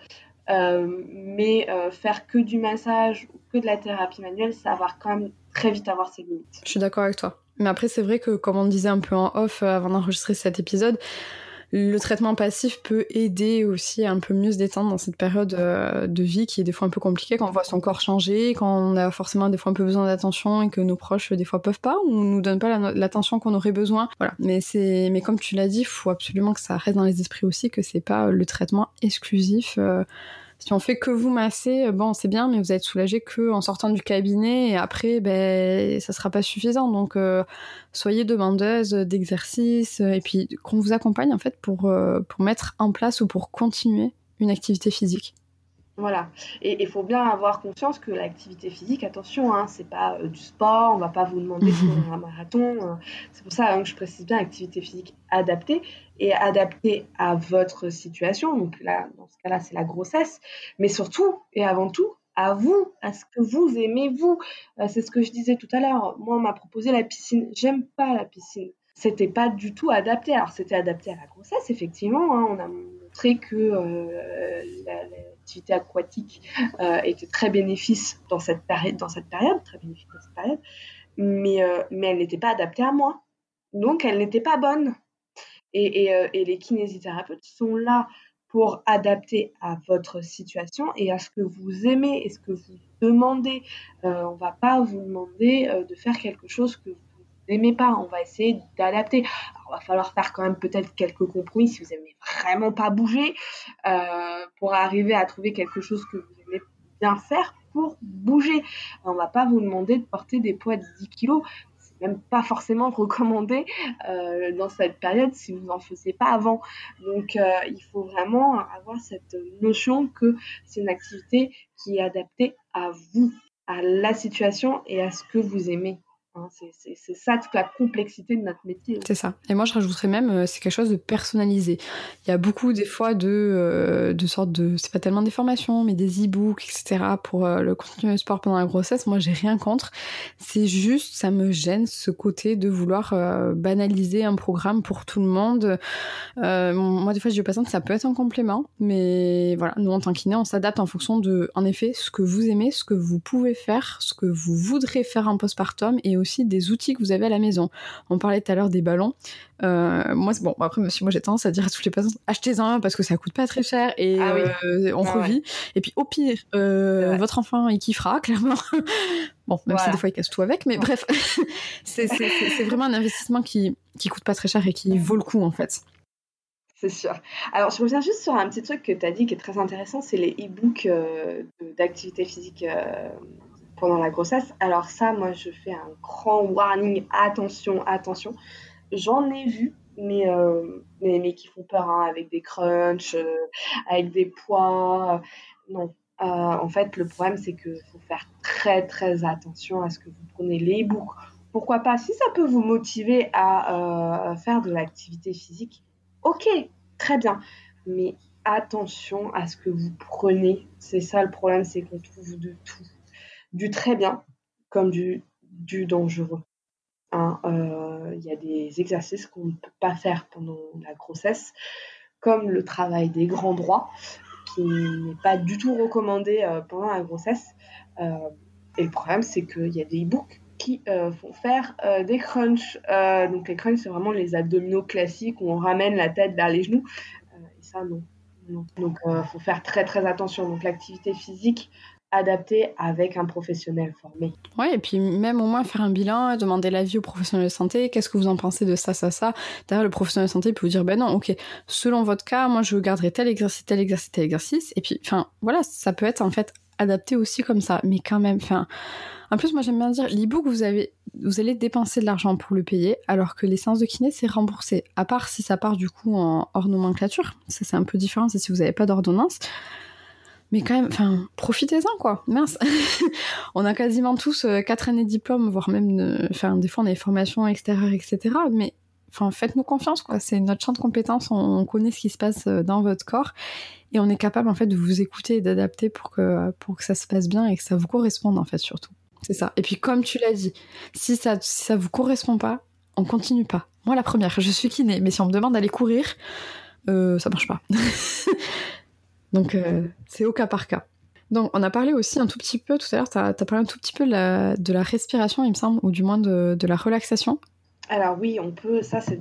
euh, mais faire que du massage ou que de la thérapie manuelle, ça va quand même très vite avoir ses limites. Je suis d'accord avec toi. Mais après, c'est vrai que, comme on disait un peu en off avant d'enregistrer cet épisode, le traitement passif peut aider aussi à un peu mieux se détendre dans cette période euh, de vie qui est des fois un peu compliquée, quand on voit son corps changer, quand on a forcément des fois un peu besoin d'attention et que nos proches des fois peuvent pas ou nous donnent pas l'attention qu'on aurait besoin. Voilà. Mais c'est, mais comme tu l'as dit, il faut absolument que ça reste dans les esprits aussi que c'est pas le traitement exclusif. Euh, si on fait que vous masser, euh, bon, c'est bien, mais vous êtes soulagé que en sortant du cabinet et après, ben, ça sera pas suffisant. Donc, euh, soyez demandeuse d'exercice et puis qu'on vous accompagne en fait pour, euh, pour mettre en place ou pour continuer une activité physique. Voilà. Et il faut bien avoir conscience que l'activité physique, attention, hein, c'est pas du sport, on va pas vous demander de faire un marathon. c'est pour ça hein, que je précise bien activité physique adaptée et adaptée à votre situation. Donc là, dans ce cas-là, c'est la grossesse, mais surtout et avant tout à vous, à ce que vous aimez vous. Euh, c'est ce que je disais tout à l'heure. Moi, on m'a proposé la piscine. J'aime pas la piscine. C'était pas du tout adapté. Alors, c'était adapté à la grossesse, effectivement. Hein. On a montré que euh, l'activité aquatique euh, était très bénéfique dans cette période, dans cette période, très bénéfique dans cette période. Mais, mais elle n'était pas adaptée à moi. Donc, elle n'était pas bonne. Euh, et, les kinésithérapeutes sont là pour adapter à votre situation et à ce que vous aimez et ce que vous demandez. Euh, on va pas vous demander euh, de faire quelque chose que vous n'aimez pas. On va essayer d'adapter. Il va falloir faire quand même peut-être quelques compromis si vous n'aimez vraiment pas bouger euh, pour arriver à trouver quelque chose que vous aimez bien faire pour bouger. On va pas vous demander de porter des poids de 10 kilos même pas forcément recommandé euh, dans cette période si vous n'en faisiez pas avant. Donc euh, il faut vraiment avoir cette notion que c'est une activité qui est adaptée à vous, à la situation et à ce que vous aimez. Hein, c'est ça toute la complexité de notre métier. C'est ça. Et moi, je rajouterais même, euh, c'est quelque chose de personnalisé. Il y a beaucoup, des fois, de, euh, de sortes de. C'est pas tellement des formations, mais des e-books, etc. pour euh, le contenu de sport pendant la grossesse. Moi, j'ai rien contre. C'est juste, ça me gêne ce côté de vouloir banaliser un programme pour tout le monde. moi, des fois, je dis aux patients que ça peut être un complément, mais voilà, nous, en tant qu'iné, on s'adapte en fonction de, en effet, ce que vous aimez, ce que vous pouvez faire, ce que vous voudrez faire en postpartum et aussi aussi des outils que vous avez à la maison. On parlait tout à l'heure des ballons. Euh, moi, bon, après, monsieur, moi j'ai tendance à dire à toutes les personnes, achetez-en parce que ça coûte pas très cher et ah euh, on ah revit. Et puis au pire, euh, votre enfant il kiffera clairement. bon, même si des fois il casse tout avec, mais bref, c'est vraiment un investissement qui qui coûte pas très cher et qui vaut le coup en fait. C'est sûr. Alors, je reviens juste sur un petit truc que tu as dit qui est très intéressant, c'est les e-books d'activité physique pendant la grossesse. Alors ça, moi, je fais un grand warning, attention, attention. J'en ai vu, mais, euh, mais, qui font peur, hein, avec des crunchs, euh, avec des poids. non. Euh, en fait, le problème, c'est qu'il faut faire très, très attention à ce que vous prenez les books. Pourquoi pas? Si ça peut vous motiver à faire de l'activité physique, ok, très bien. Mais attention à ce que vous prenez. C'est ça le problème, c'est qu'on trouve de tout du très bien comme du, du dangereux. Il hein, euh, y a des exercices qu'on ne peut pas faire pendant la grossesse, comme le travail des grands droits, qui n'est pas du tout recommandé euh, pendant la grossesse. Euh, et le problème, c'est qu'il y a des e-books qui font faire des crunchs. donc les crunchs, c'est vraiment les abdominaux classiques où on ramène la tête vers les genoux. et ça, non. Donc, il faut faire très très attention. Donc, l'activité physique, adapté avec un professionnel formé. Ouais, et puis même au moins faire un bilan, demander l'avis au professionnel de santé, qu'est-ce que vous en pensez de ça, ça, ça. Derrière, le professionnel de santé peut vous dire, ben non, ok, selon votre cas, moi je garderai tel exercice, tel exercice, tel exercice. Et puis, enfin, voilà, ça peut être en fait adapté aussi comme ça, mais quand même, enfin. En plus, moi j'aime bien dire, l'e-book, vous, avez, vous allez dépenser de l'argent pour le payer, alors que les séances de kiné, c'est remboursé. À part si ça part du coup en hors nomenclature, ça c'est un peu différent, c'est si vous n'avez pas d'ordonnance. Mais quand même, enfin, profitez-en, quoi. Mince. on a quasiment tous euh, quatre années de diplôme, voire même, enfin, des fois on a des formations extérieures, etc. Mais, enfin, faites-nous confiance, quoi. C'est notre champ de compétences, on, connaît ce qui se passe euh, dans votre corps et on est capable, en fait, de vous écouter et d'adapter pour que, pour que ça se passe bien et que ça vous corresponde, en fait, surtout. C'est ça. Et puis, comme tu l'as dit, si ça, si ça vous correspond pas, on continue pas. Moi, la première, je suis kiné, mais si on me demande d'aller courir, euh, ça marche pas. Donc euh, c'est au cas par cas. Donc on a parlé aussi un tout petit peu, tout à l'heure, tu as, parlé un tout petit peu de la, respiration, il me semble, ou du moins de, la relaxation. Alors oui, on peut, ça c'est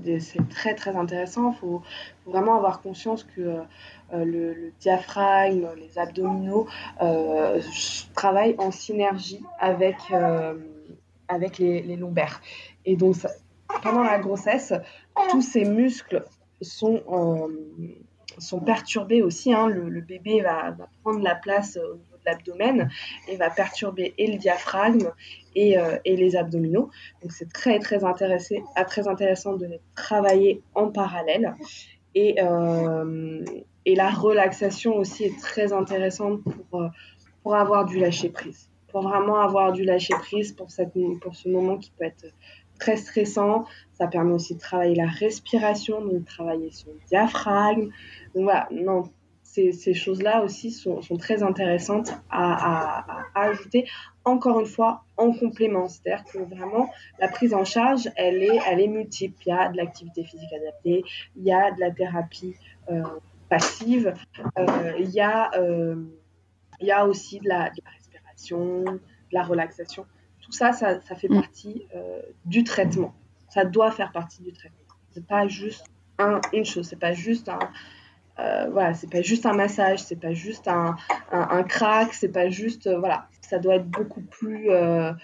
très très intéressant, il faut, vraiment avoir conscience que euh, le, diaphragme, les abdominaux euh, travaillent en synergie avec, avec les, lombaires. Et donc pendant la grossesse, tous ces muscles sont sont perturbés aussi. Hein. Le, bébé va, prendre la place au niveau de l'abdomen et va perturber et le diaphragme et, euh, les abdominaux. Donc c'est très très, intéressé, très intéressant de les travailler en parallèle. Et, euh, et la relaxation aussi est très intéressante pour, euh, pour avoir du lâcher prise. Pour vraiment avoir du lâcher prise pour, cette, pour ce moment qui peut être très stressant. Ça permet aussi de travailler la respiration, de travailler son diaphragme. Donc voilà, non, ces, choses-là aussi sont, sont, très intéressantes à, ajouter, encore une fois, en complément. C'est-à-dire que vraiment, la prise en charge, elle est, elle est multiple. Il y a de l'activité physique adaptée, il y a de la thérapie euh, passive, euh, il, y a, euh, il y a aussi la, de la respiration, de la relaxation tout ça, ça, fait mm. partie euh, du traitement. Ça doit faire partie du traitement. C'est pas juste un, une chose. C'est pas juste un, euh, voilà, c'est pas juste un massage, c'est pas juste un, un, crack, c'est pas juste, euh, voilà, ça doit être beaucoup plus,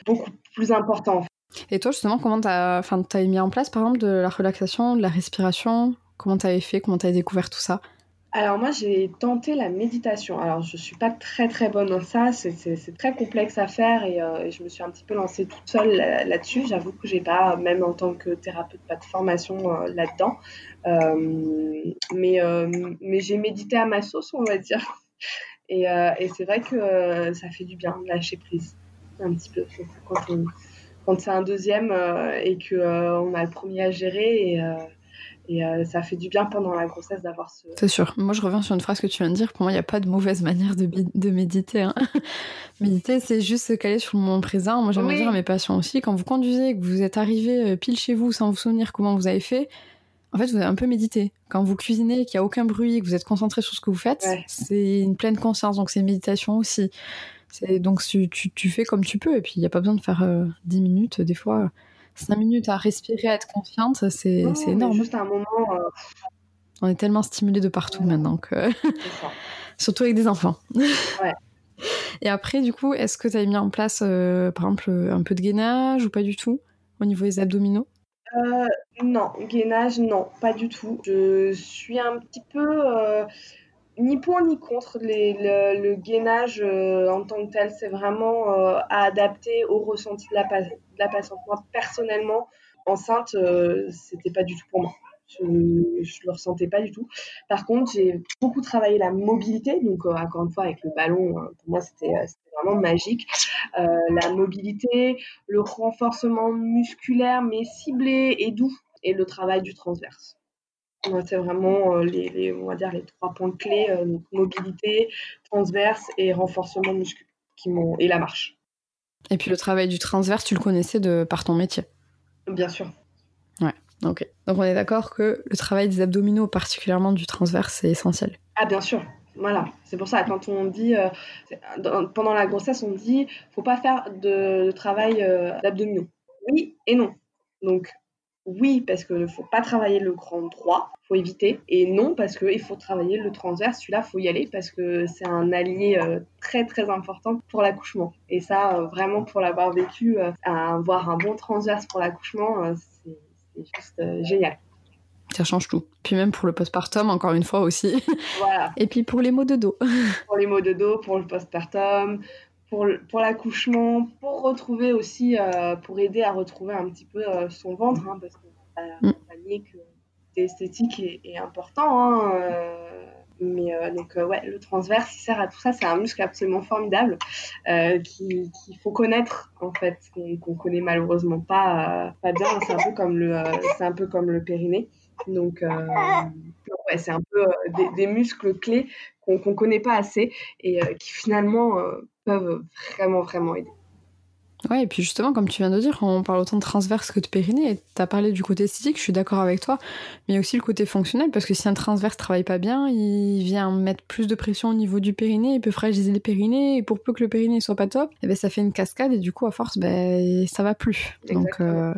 beaucoup plus important. Et toi, justement, comment tu as, mis en place, par exemple, de la relaxation, de la respiration? Comment tu avais fait? Comment tu as découvert tout ça? Alors moi, j'ai tenté la méditation. Alors je suis pas très très bonne dans ça, c'est très complexe à faire euh, et, je me suis un petit peu lancée toute seule là-dessus. J'avoue que j'ai pas, même en tant que thérapeute, pas de formation euh, là-dedans. Euh, mais j'ai médité à ma sauce, on va dire. Et, et c'est vrai que ça fait du bien de lâcher prise un petit peu quand, quand c'est un deuxième et que on a le premier à gérer et euh, ça fait du bien pendant la grossesse d'avoir ce. C'est sûr. Moi, je reviens sur une phrase que tu viens de dire. Pour moi, il n'y a pas de mauvaise manière de, de méditer. Hein. méditer, c'est juste se caler sur le moment présent. Moi, j'aimerais dire à mes patients aussi, quand vous conduisez, que vous êtes arrivé euh, pile chez vous sans vous souvenir comment vous avez fait, en fait, vous avez un peu médité. Quand vous cuisinez, qu'il n'y a aucun bruit, que vous êtes concentré sur ce que vous faites, c'est une pleine conscience. Donc, c'est une méditation aussi. Donc, tu, tu, fais comme tu peux. Et puis, il n'y a pas besoin de faire 10 euh, minutes. Des fois, 5 minutes à respirer, à être confiante, c'est énorme. Juste un moment. Euh, On est tellement stimulé de partout maintenant que. Surtout avec des enfants. Ouais. Et après, du coup, est-ce que tu as mis en place, euh, par exemple, un peu de gainage ou pas du tout au niveau des abdominaux? Euh, Non, gainage, non, pas du tout. Je suis un petit peu ni pour ni contre le, gainage euh, en tant que tel. C'est vraiment euh, à adapter au ressenti de la, de la patiente. Moi, personnellement, enceinte, euh, c'était pas du tout pour moi. Je ne le ressentais pas du tout. Par contre, j'ai beaucoup travaillé la mobilité. Donc, encore une fois, avec le ballon, hein, pour moi, c'était vraiment magique. la mobilité, le renforcement musculaire, mais ciblé et doux, et le travail du transverse c'est vraiment euh, les, on va dire les trois points clés, euh, donc mobilité, transverse et renforcement musculaire qui et la marche. Et puis le travail du transverse, tu le connaissais de par ton métier? Bien sûr. Ouais, ok. Donc on est d'accord que le travail des abdominaux, particulièrement du transverse, c'est essentiel. Ah bien sûr. Voilà, c'est pour ça, quand on dit, euh, pendant la grossesse, on dit, faut pas faire de, travail d'abdominaux. Oui et non. Donc, oui, parce qu'il ne faut pas travailler le grand droit, il faut éviter. Et non, parce qu'il faut travailler le transverse. Celui-là, il faut y aller parce que c'est un allié euh, très, très important pour l'accouchement. Et ça, euh, vraiment, pour l'avoir vécu, euh, avoir un bon transverse pour l'accouchement, c'est juste génial. Ça change tout. Puis même pour le postpartum, encore une fois aussi. Voilà. Et puis pour les maux de dos. pour les maux de dos, pour le postpartum, pour, pour l'accouchement, pour retrouver aussi, euh, pour aider à retrouver un petit peu euh, son ventre, hein, parce que euh, mm. que l'esthétique est, est, important. Hein, mais donc, ouais, le transverse, il sert à tout ça. C'est un muscle absolument formidable qu'il faut connaître, en fait, qu'on connaît malheureusement pas, pas bien. C'est un peu comme le, c'est un peu comme le périnée. Donc, ouais, c'est un peu des, des, muscles clés qu'on ne connaît pas assez et qui finalement peuvent vraiment, vraiment aider. Ouais, et puis justement, comme tu viens de dire, on parle autant de transverse que de périnée. Tu as parlé du côté esthétique, je suis d'accord avec toi, mais il y a aussi le côté fonctionnel, parce que si un transverse travaille pas bien, il vient mettre plus de pression au niveau du périnée, il peut fragiliser les périnées, et pour peu que le périnée soit pas top, et eh ben ça fait une cascade, et du coup, à force, ben, ça va plus. Donc, euh,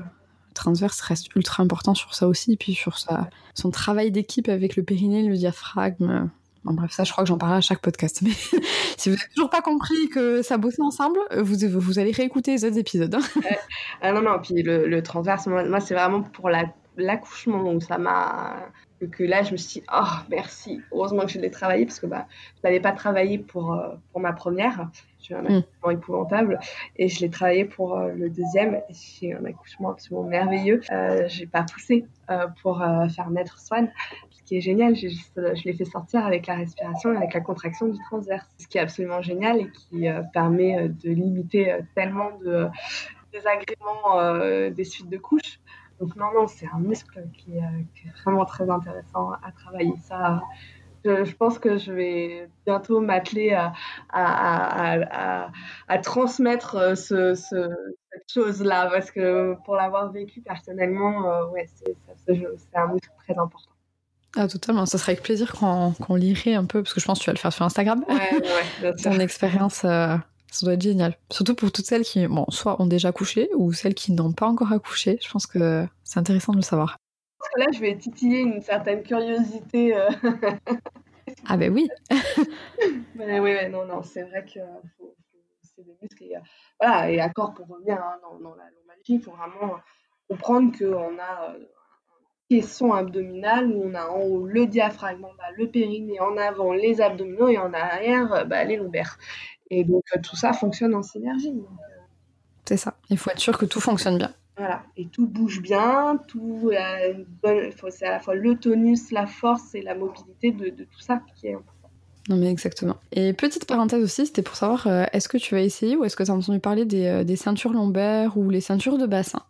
transverse reste ultra important sur ça aussi, et puis sur sa, son travail d'équipe avec le périnée, le diaphragme bref, ça, je crois que j'en parle à chaque podcast. Mais si vous n'avez toujours pas compris que ça bossait ensemble, vous, vous allez réécouter les autres épisodes. Hein. ah non, non, puis le, transverse, moi, c'est vraiment pour l'accouchement. donc ça m'a. Que là, je me suis dit, oh, merci. Heureusement que je l'ai travaillé parce que bah, je n'avais pas travaillé pour, euh, pour ma première. J'ai un hmm. accouchement épouvantable. Et je l'ai travaillé pour euh, le deuxième. J'ai un accouchement absolument merveilleux. Euh, j'ai pas poussé euh, pour faire naître Swan qui est génial, je, je l'ai fait sortir avec la respiration et avec la contraction du transverse, ce qui est absolument génial et qui euh, permet euh, de limiter euh, tellement de désagréments des suites de couches. Donc non, non, c'est un muscle qui, est vraiment très intéressant à travailler. Ça, je, pense que je vais bientôt m'atteler à, à, à, transmettre ce, cette chose-là, parce que pour l'avoir vécu personnellement, ouais, c'est un muscle très important. Ah, totalement. Ça serait avec plaisir qu'on lirait un peu, parce que je pense que tu vas le faire sur Instagram. Ouais, ouais, Ton expérience, euh, ça doit être génial. Surtout pour toutes celles qui, bon, soit ont déjà accouché, ou celles qui n'ont pas encore accouché. Je pense que c'est intéressant de le savoir. Que là, je vais titiller une certaine curiosité. Euh. ah, ben oui. oui, oui, non, non, c'est vrai que c'est des muscles. Et, euh, voilà, et accord pour revenir hein, dans, dans, la normalité, il faut vraiment comprendre qu'on a caisson abdominale où on a en haut le diaphragme, le périnée, en avant les abdominaux et en arrière bah, les lombaires. Et donc euh, tout ça fonctionne en synergie. Euh. C'est ça. Il faut être sûr que tout fonctionne bien. Voilà, et tout bouge bien, tout c'est à la fois le tonus, la force et la mobilité de, tout ça qui est important. Non mais exactement. Et petite parenthèse aussi, c'était pour savoir, euh, est-ce que tu vas essayer ou est-ce que tu as entendu parler des, des ceintures lombaires ou les ceintures de bassin?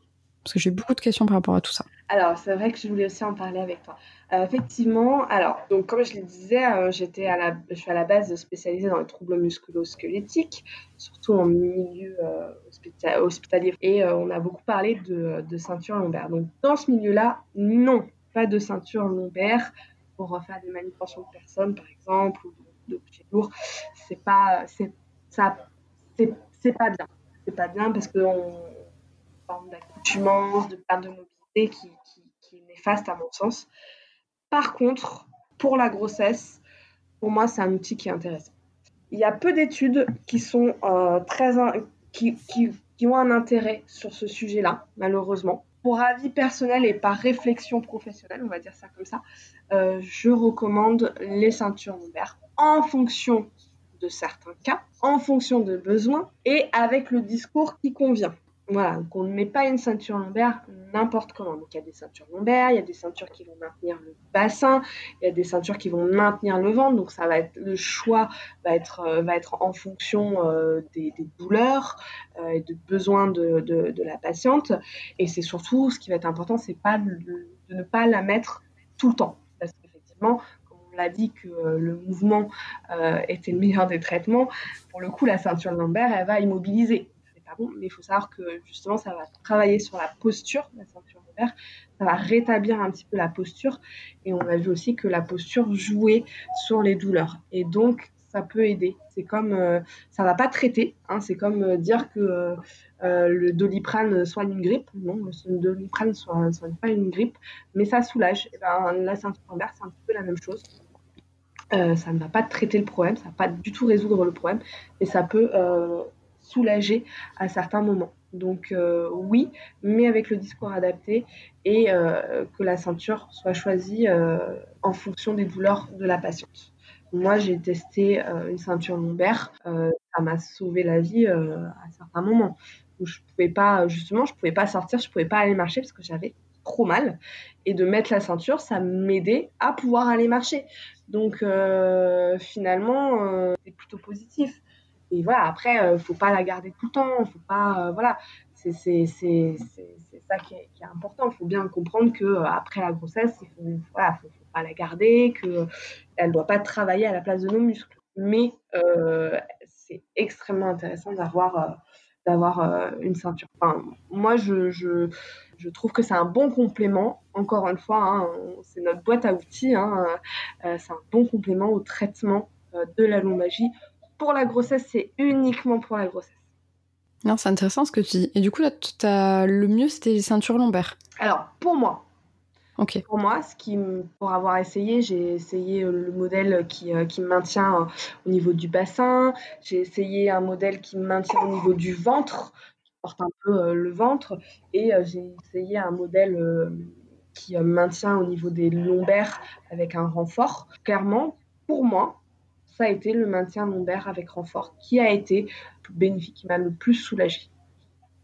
Parce que j'ai beaucoup de questions par rapport à tout ça. Alors, c'est vrai que je voulais aussi en parler avec toi. Euh, effectivement, alors, donc, comme je le disais, euh, j'étais à la, je suis à la base spécialisée dans les troubles musculo-squelettiques, surtout en milieu euh, hospitalier. Et on a beaucoup parlé de, ceinture lombaire. Donc, dans ce milieu-là, non, pas de ceinture lombaire pour faire des manipulations de personnes, par exemple, ou d'objets lourds. C'est pas, c'est, ça, c'est, pas bien. C'est pas bien parce qu'on forme de perte de mobilité qui, est néfaste à mon sens. Par contre, pour la grossesse, pour moi, c'est un outil qui est intéressant. Il y a peu d'études qui euh, très qui, qui, ont un intérêt sur ce sujet-là, malheureusement. Pour avis personnel et par réflexion professionnelle, on va dire ça comme ça, euh, je recommande les ceintures lombaires en fonction de certains cas, en fonction de besoins et avec le discours qui convient. Voilà, donc on ne met pas une ceinture lombaire n'importe comment. Donc il y a des ceintures lombaires, il y a des ceintures qui vont maintenir le bassin, il y a des ceintures qui vont maintenir le ventre. Donc ça va être le choix va être euh, va être en fonction euh, des, douleurs euh, et des besoins de, de, la patiente. Et c'est surtout ce qui va être important, c'est pas de, de, ne pas la mettre tout le temps, parce qu'effectivement comme on l'a dit que le mouvement était le meilleur des traitements, pour le coup, la ceinture lombaire, elle va immobiliser mais il faut savoir que justement, ça va travailler sur la posture, la ceinture lombaire, ça va rétablir un petit peu la posture, et on a vu aussi que la posture jouait sur les douleurs. Et donc, ça peut aider. C'est comme, euh, ça va pas traiter, hein, c'est comme euh, dire que euh, le doliprane soigne une grippe. Non, le doliprane ne soigne pas une grippe, mais ça soulage. Eh ben, la ceinture lombaire, c'est un petit peu la même chose. ça ne va pas traiter le problème, ça ne va pas du tout résoudre le problème, mais ça peut soulager à certains moments. Donc oui, mais avec le discours adapté et que la ceinture soit choisie en fonction des douleurs de la patiente. Moi, j'ai testé euh, une ceinture lombaire. Euh, ça m'a sauvé la vie euh, à certains moments où je pouvais pas, justement, je pouvais pas sortir, je pouvais pas aller marcher parce que j'avais trop mal. Et de mettre la ceinture, ça m'aidait à pouvoir aller marcher. Donc finalement, c'est plutôt positif. Et voilà, après, il faut pas la garder tout le temps. Faut pas, voilà, c'est ça qui est, qui est, important. Il faut bien comprendre que après la grossesse, il faut, voilà, faut, pas la garder, que elle ne doit pas travailler à la place de nos muscles. Mais euh, c'est extrêmement intéressant d'avoir euh, d'avoir euh, une ceinture. Enfin, moi, je, je, je trouve que c'est un bon complément. Encore une fois, hein, c'est notre boîte à outils. Hein, c'est un bon complément au traitement de la lombagie. Pour la grossesse, c'est uniquement pour la grossesse. Non, c'est intéressant ce que tu dis. Et du coup, là, as... le mieux, c'était les ceintures lombaires. Alors, pour moi, pour moi, ce qui, pour avoir essayé, j'ai essayé euh, le modèle qui, euh, qui me maintient euh, au niveau du bassin. J'ai essayé un modèle qui me maintient au niveau du ventre, qui porte un peu le ventre. Et j'ai essayé un modèle qui me maintient au niveau des lombaires avec un renfort. Clairement, pour moi, ça a été le maintien lombaire avec renfort qui a été bénéfique, qui m'a le plus soulagé.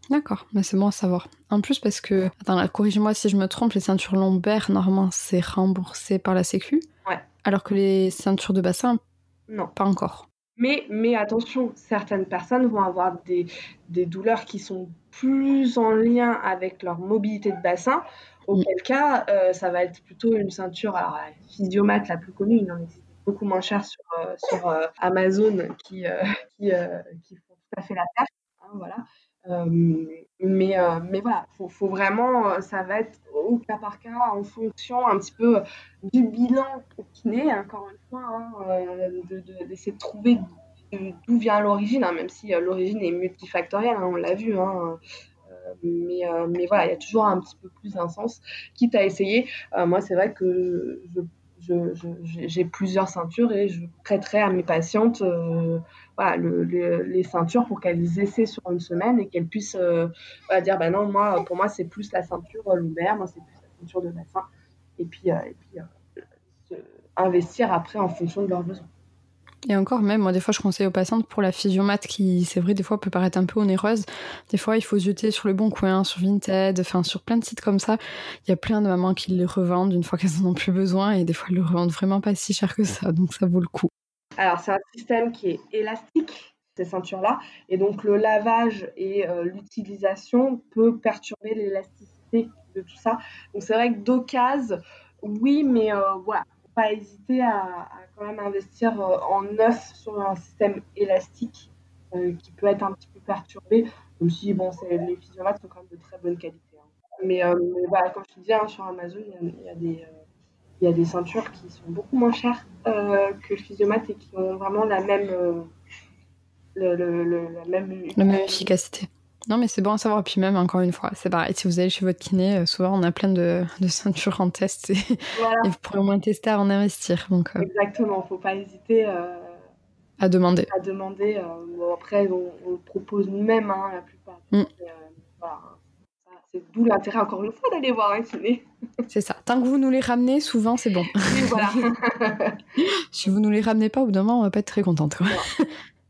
D'accord, mais c'est bon à savoir. En plus, parce que, attends, corrige-moi si je me trompe, les ceintures lombaires, normalement, c'est remboursé par la Sécu. Ouais. Alors que les ceintures de bassin, non. Pas encore. Mais, mais attention, certaines personnes vont avoir des, des douleurs qui sont plus en lien avec leur mobilité de bassin, auquel mm. cas, euh, ça va être plutôt une ceinture, alors la physiomate la plus connue, il en existe beaucoup moins cher sur, euh, euh, Amazon qui, qui, qui, font tout à fait la tâche. Hein, voilà. Euh, mais, euh, mais voilà, faut, faut vraiment, euh, ça va être au cas par cas en fonction un petit peu du bilan kiné, encore une fois, hein, d'essayer de, de, trouver d'où vient l'origine, hein, même si l'origine est multifactorielle, hein, on l'a vu. mais, mais voilà, il y a toujours un petit peu plus d'un sens, quitte à essayer. moi, c'est vrai que je j'ai plusieurs ceintures et je prêterai à mes patientes euh, voilà, les ceintures pour qu'elles essaient sur une semaine et qu'elles puissent euh, dire bah non, moi, pour moi, c'est plus la ceinture lombaire, moi, c'est plus la ceinture de bassin. Et puis, euh, et puis investir après en fonction de leurs besoins. Et encore même, moi des fois je conseille aux patientes pour la physiomate qui, c'est vrai, des fois peut paraître un peu onéreuse. Des fois il faut jeter sur le bon coin, sur Vinted, enfin sur plein de sites comme ça. Il y a plein de mamans qui les revendent une fois qu'elles en ont plus besoin et des fois elles le revendent vraiment pas si cher que ça, donc ça vaut le coup. Alors c'est un système qui est élastique, ces ceintures-là, et donc le lavage et euh, l'utilisation peut perturber l'élasticité de tout ça. Donc c'est vrai que d'occasion, oui, mais euh, voilà, pas hésiter à, quand même investir euh, en neuf sur un système élastique euh, qui peut être un petit peu perturbé, même si bon, les physiomates sont quand même de très bonne qualité. Hein. Mais, euh, voilà, comme je te disais, hein, sur Amazon, il y, a, des, il y a des ceintures qui sont beaucoup moins chères que le physiomate et qui ont vraiment la même, le, la même, la même efficacité. Non, mais c'est bon à savoir. Puis même, encore une fois, c'est pareil. Si vous allez chez votre kiné, euh, souvent on a plein de, ceintures en test et, vous pourrez au moins tester avant d'investir. Donc, euh, Exactement, faut pas hésiter euh, à demander. À demander. après, on, propose nous-mêmes hein, la plupart. Mm. c'est d'où l'intérêt, encore une fois, d'aller voir un kiné. C'est ça. Tant que vous nous les ramenez, souvent, c'est bon. Oui, voilà. si vous nous les ramenez pas, au bout d'un moment, on va pas être très contente.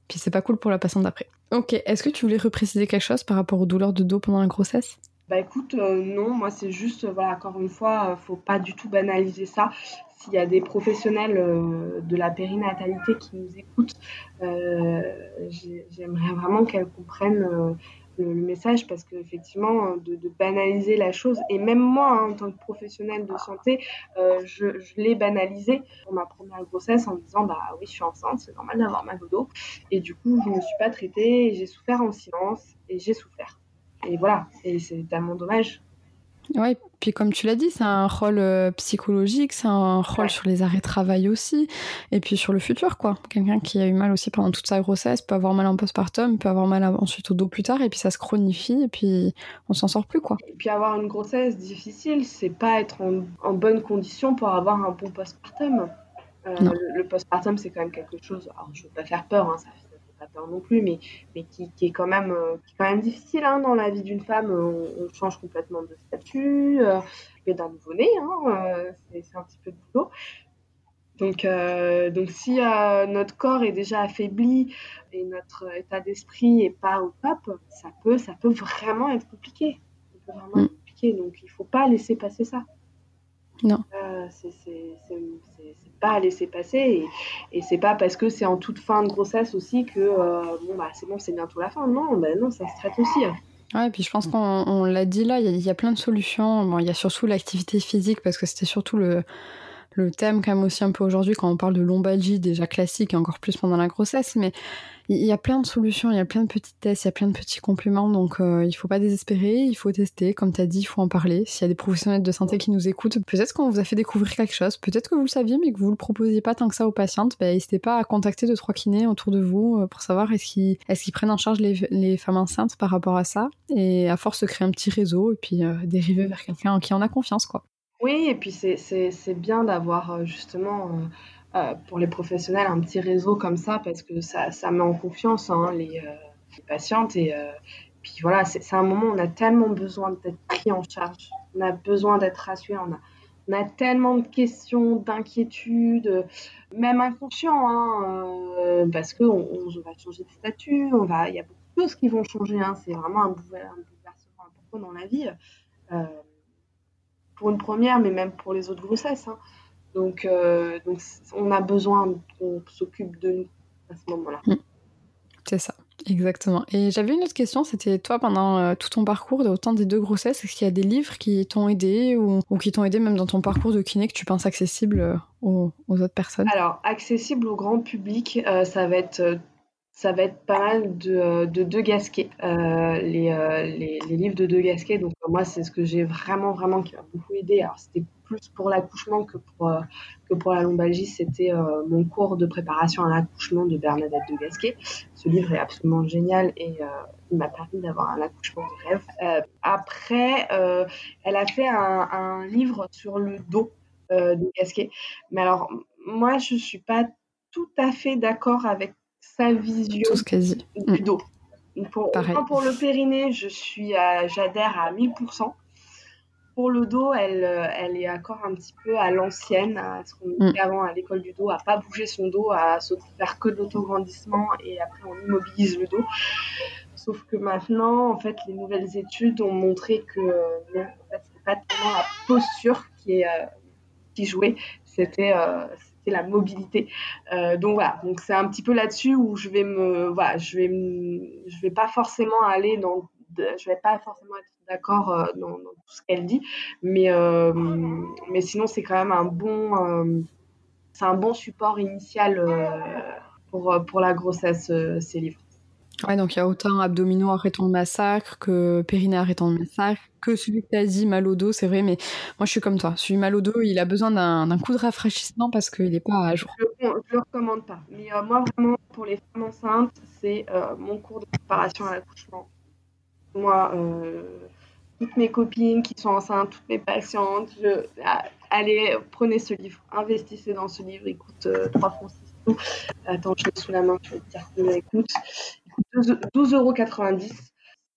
Puis c'est pas cool pour la patiente d'après. Ok, est-ce que tu voulais repréciser quelque chose par rapport aux douleurs de dos pendant la grossesse? Bah écoute, euh, non, moi c'est juste, euh, voilà, encore une fois, euh, faut pas du tout banaliser ça. S'il y a des professionnels de la périnatalité qui nous écoutent, j'aimerais vraiment qu'elles comprennent le, message parce qu'effectivement, de, de banaliser la chose, et même moi, hein, en tant que professionnelle de santé, euh, je, je l'ai banalisé pour ma première grossesse en me disant Bah oui, je suis enceinte, c'est normal d'avoir mal au dos. Et du coup, je ne me suis pas traitée, j'ai souffert en silence, et j'ai souffert. Et voilà, et c'est tellement dommage. Ouais, puis comme tu l'as dit, c'est un rôle euh, psychologique, c'est un rôle sur les arrêts de travail aussi, et puis sur le futur, quoi. Quelqu'un qui a eu mal aussi pendant toute sa grossesse peut avoir mal en postpartum, peut avoir mal ensuite au dos plus tard, et puis ça se chronifie, et puis on s'en sort plus, quoi. Et puis avoir une grossesse difficile, c'est pas être en, bonne condition pour avoir un bon postpartum. Euh, le, le postpartum, c'est quand même quelque chose. Alors, je veux pas faire peur, hein, ça fait pas peur non plus, mais, mais qui, qui, est quand même, euh, qui est quand même difficile hein, dans la vie d'une femme. On, change complètement de statut, euh, et d'un nouveau-né, hein, euh, c'est un petit peu de boulot. Donc, euh, donc si notre corps est déjà affaibli et notre état d'esprit est pas au top, ça peut, ça peut vraiment être compliqué. Ça peut vraiment être mm. compliqué. Donc, il faut pas laisser passer ça. Non. Euh, c'est pas à laisser passer et, et c'est pas parce que c'est en toute fin de grossesse aussi que euh, bon bah c'est bon c'est bientôt la fin non bah non ça se traite aussi hein. Ouais, et puis je pense qu'on l'a dit là, il y, y, a plein de solutions. Bon, il y a surtout l'activité physique parce que c'était surtout le, le thème quand même aussi un peu aujourd'hui quand on parle de lombalgie déjà classique et encore plus pendant la grossesse, mais il y a plein de solutions, il y a plein de petits tests, il y a plein de petits compléments, donc euh, il faut pas désespérer, il faut tester, comme tu as dit, il faut en parler. S'il y a des professionnels de santé qui nous écoutent, peut-être qu'on vous a fait découvrir quelque chose, peut-être que vous le saviez mais que vous le proposiez pas tant que ça aux patientes, ben, n'hésitez pas à contacter deux trois kinés autour de vous euh, pour savoir est-ce qu'ils prennent en charge les, les, femmes enceintes par rapport à ça, et à force de créer un petit réseau et puis euh, dériver vers quelqu'un en qui on a confiance quoi. Oui, et puis c'est bien d'avoir euh, justement euh, euh, pour les professionnels un petit réseau comme ça parce que ça, ça met en confiance hein, les, les, patientes et puis voilà, c'est un moment où on a tellement besoin d'être pris en charge, on a besoin d'être rassuré, on a, on a tellement de questions, d'inquiétudes, même inconscients, hein, parce qu'on on va changer de statut, il y a beaucoup de choses qui vont changer, hein, c'est vraiment un, bouleversement important dans la vie pour une première, mais même pour les autres grossesses. Hein. Donc, euh, donc, on a besoin qu'on s'occupe de nous à ce moment-là. Mm. C'est ça, exactement. Et j'avais une autre question, c'était toi, pendant euh, tout ton parcours, autant des deux grossesses, est-ce qu'il y a des livres qui t'ont aidé ou, ou qui t'ont aidé même dans ton parcours de kiné que tu penses accessible euh, aux, aux autres personnes? Alors, accessible au grand public, ça va être ça va être pas mal de, euh, de De Gasquet, euh, les, euh, les, les, livres de De Gasquet. Donc moi, c'est ce que j'ai vraiment, vraiment qui m'a beaucoup aidé. Alors c'était plus pour l'accouchement que pour, que pour la lombalgie. C'était mon cours de préparation à l'accouchement de Bernadette De Gasquet. Ce livre est absolument génial et il m'a permis d'avoir un accouchement de rêve. après, elle a fait un, un, livre sur le dos de Gasquet. Mais alors, moi, je suis pas tout à fait d'accord avec sa vision du dos. Pour, pour le périnée, je suis j'adhère à 1000%. Pour le dos, elle, elle est encore un petit peu à l'ancienne, à ce qu'on mm. disait avant à l'école du dos, à pas bouger son dos, à se faire que de l'autograndissement et après on immobilise le dos. Sauf que maintenant, en fait, les nouvelles études ont montré que non, en fait, pas tellement la posture qui, est, euh, qui jouait, c'était euh, la mobilité. Euh, donc voilà, donc c'est un petit peu là-dessus où je vais me, voilà, je vais, je vais pas forcément aller dans, je vais pas forcément être d'accord euh, dans, tout ce qu'elle dit, mais euh, mais sinon c'est quand même un bon, c'est un bon support initial pour pour la grossesse ces livres. Ouais, donc il y a autant abdominaux arrêtons le massacre que périnée arrêtons le massacre que celui que tu as dit mal au dos, c'est vrai, mais moi je suis comme toi. Celui mal au dos, il a besoin d'un coup de rafraîchissement parce qu'il n'est pas à jour. Je ne le recommande pas. Mais euh, moi vraiment, pour les femmes enceintes, c'est euh, mon cours de préparation à l'accouchement. Moi, euh, toutes mes copines qui sont enceintes, toutes mes patientes, je... Ah, allez, prenez ce livre, investissez dans ce livre, il coûte 3 francs 6 Attends, je l'ai sous la main, je vais te dire combien il coûte. 12,90 euros.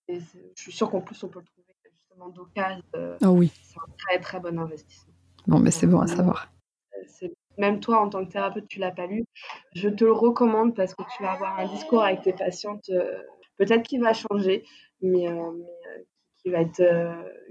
Je suis sûre qu'en plus, on peut le trouver justement d'occasion. Euh, oh oui. C'est un très très bon investissement. Bon, mais c'est bon à savoir. Même toi, en tant que thérapeute, tu l'as pas lu. Je te le recommande parce que tu vas avoir un discours avec tes patientes, euh, peut-être qui va changer, mais, euh, qui, va être,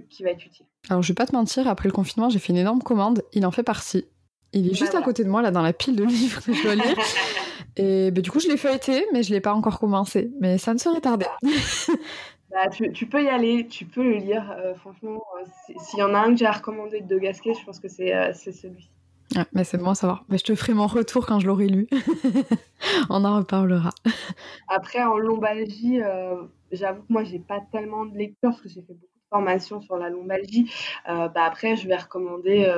qui va être utile. Alors, je vais pas te mentir, après le confinement, j'ai fait une énorme commande. Il en fait partie. Il est juste à côté de moi, là, dans la pile de livres que je dois lire. Et bah, du coup, je l'ai feuilleté, mais je l'ai pas encore commencé. Mais ça ne serait tardé. bah, tu, peux y aller, tu peux le lire. Euh, franchement, euh, s'il y en a un que j'ai recommandé de Gasquet, je pense que c'est euh, celui-ci. Ouais, mais c'est bon à savoir. Mais je te ferai mon retour quand je l'aurai lu. On en reparlera. Après, en lombalgie, j'avoue que moi, j'ai pas tellement de lecture parce que j'ai fait beaucoup de formation sur la lombalgie, bah, après, je vais recommander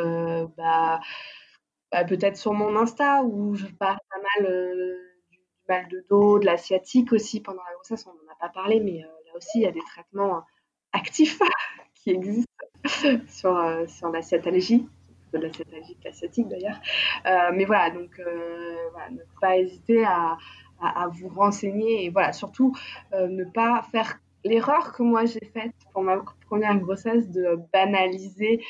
bah, bah, peut-être sur mon Insta où je parle pas mal du, mal de dos, de l'asiatique aussi pendant la grossesse. On n'en a pas parlé, mais là aussi, il y a des traitements actifs qui existent sur, sur la sciatalgie de la classique d'ailleurs. Euh, mais voilà, donc euh, ne pas hésiter à, à, vous renseigner et voilà, surtout euh, ne pas faire l'erreur que moi j'ai faite pour ma première grossesse de banaliser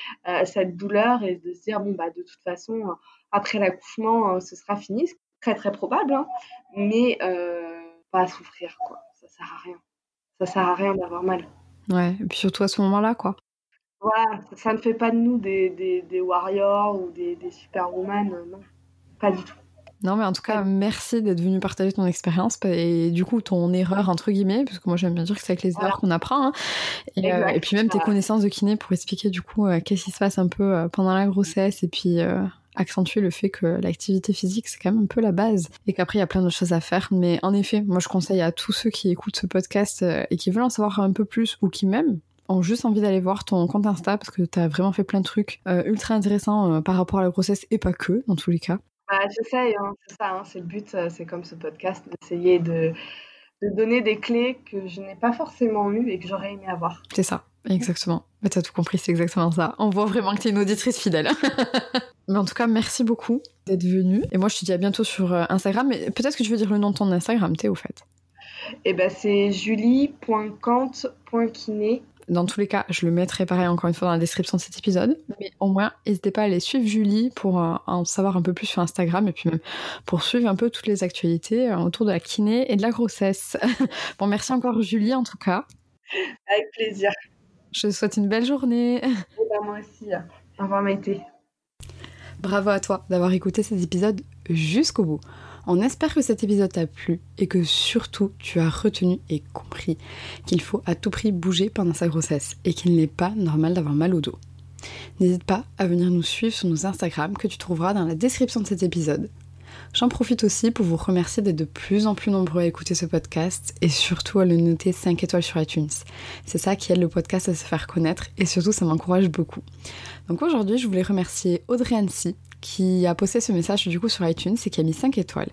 cette douleur et de se dire bon bah de toute façon après l'accouchement ce sera fini, très très probable, hein, mais pas souffrir quoi, ça sert à rien, ça sert à rien d'avoir mal. Ouais, et puis surtout à ce moment-là quoi. Voilà, ça ne fait pas de nous des, des, warriors ou des, des superwoman, euh, non, pas du tout. Non, mais en tout cas, merci d'être venu partager ton expérience et du coup ton erreur entre guillemets, parce que moi j'aime bien dire que c'est avec les erreurs qu'on apprend. Hein. Euh, et, puis même tes connaissances de kiné pour expliquer du coup euh, qu'est-ce qui se passe un peu pendant la grossesse et puis accentuer le fait que l'activité physique c'est quand même un peu la base et qu'après il y a plein de choses à faire. Mais en effet, moi je conseille à tous ceux qui écoutent ce podcast et qui veulent en savoir un peu plus ou qui même ont juste envie d'aller voir ton compte Insta parce que tu as vraiment fait plein de trucs euh, ultra intéressants euh, par rapport à la grossesse et pas que, dans tous les cas. Bah, j'essaye, hein, c'est ça, hein, c'est le but, euh, c'est comme ce podcast, d'essayer de, de, donner des clés que je n'ai pas forcément eues et que j'aurais aimé avoir. C'est ça, exactement. Mais t'as tout compris, c'est exactement ça. On voit vraiment que t'es une auditrice fidèle. mais en tout cas, merci beaucoup d'être venue. Et moi, je te dis à bientôt sur Instagram. Mais peut-être que tu veux dire le nom de ton Instagram, t'es au fait. Eh ben, c'est julie.cante.kiné dans tous les cas, je le mettrai pareil encore une fois dans la description de cet épisode. Mais au moins, n'hésitez pas à aller suivre Julie pour euh, en savoir un peu plus sur Instagram et puis même pour suivre un peu toutes les actualités euh, autour de la kiné et de la grossesse. bon, merci encore Julie en tout cas. Avec plaisir. Je te souhaite une belle journée. Et ben, moi aussi. Au revoir Maïté. Bravo à toi d'avoir écouté cet épisode jusqu'au bout. On espère que cet épisode t'a plu et que surtout tu as retenu et compris qu'il faut à tout prix bouger pendant sa grossesse et qu'il n'est pas normal d'avoir mal au dos. N'hésite pas à venir nous suivre sur nos Instagram que tu trouveras dans la description de cet épisode. J'en profite aussi pour vous remercier d'être de plus en plus nombreux à écouter ce podcast et surtout à le noter 5 étoiles sur iTunes. C'est ça qui aide le podcast à se faire connaître et surtout ça m'encourage beaucoup. Donc aujourd'hui, je voulais remercier Audrey Annecy qui a posté ce message du coup sur iTunes et qui a mis 5 étoiles.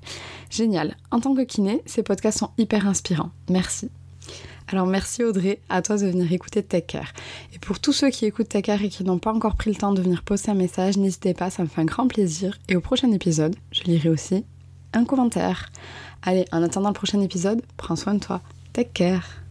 Génial. En tant que kiné, ces podcasts sont hyper inspirants. Merci. Alors merci Audrey, à toi de venir écouter Tech Care. Et pour tous ceux qui écoutent Tech Care et qui n'ont pas encore pris le temps de venir poster un message, n'hésitez pas, ça me fait un grand plaisir. Et au prochain épisode, je lirai aussi un commentaire. Allez, en attendant le prochain épisode, prends soin de toi. Take care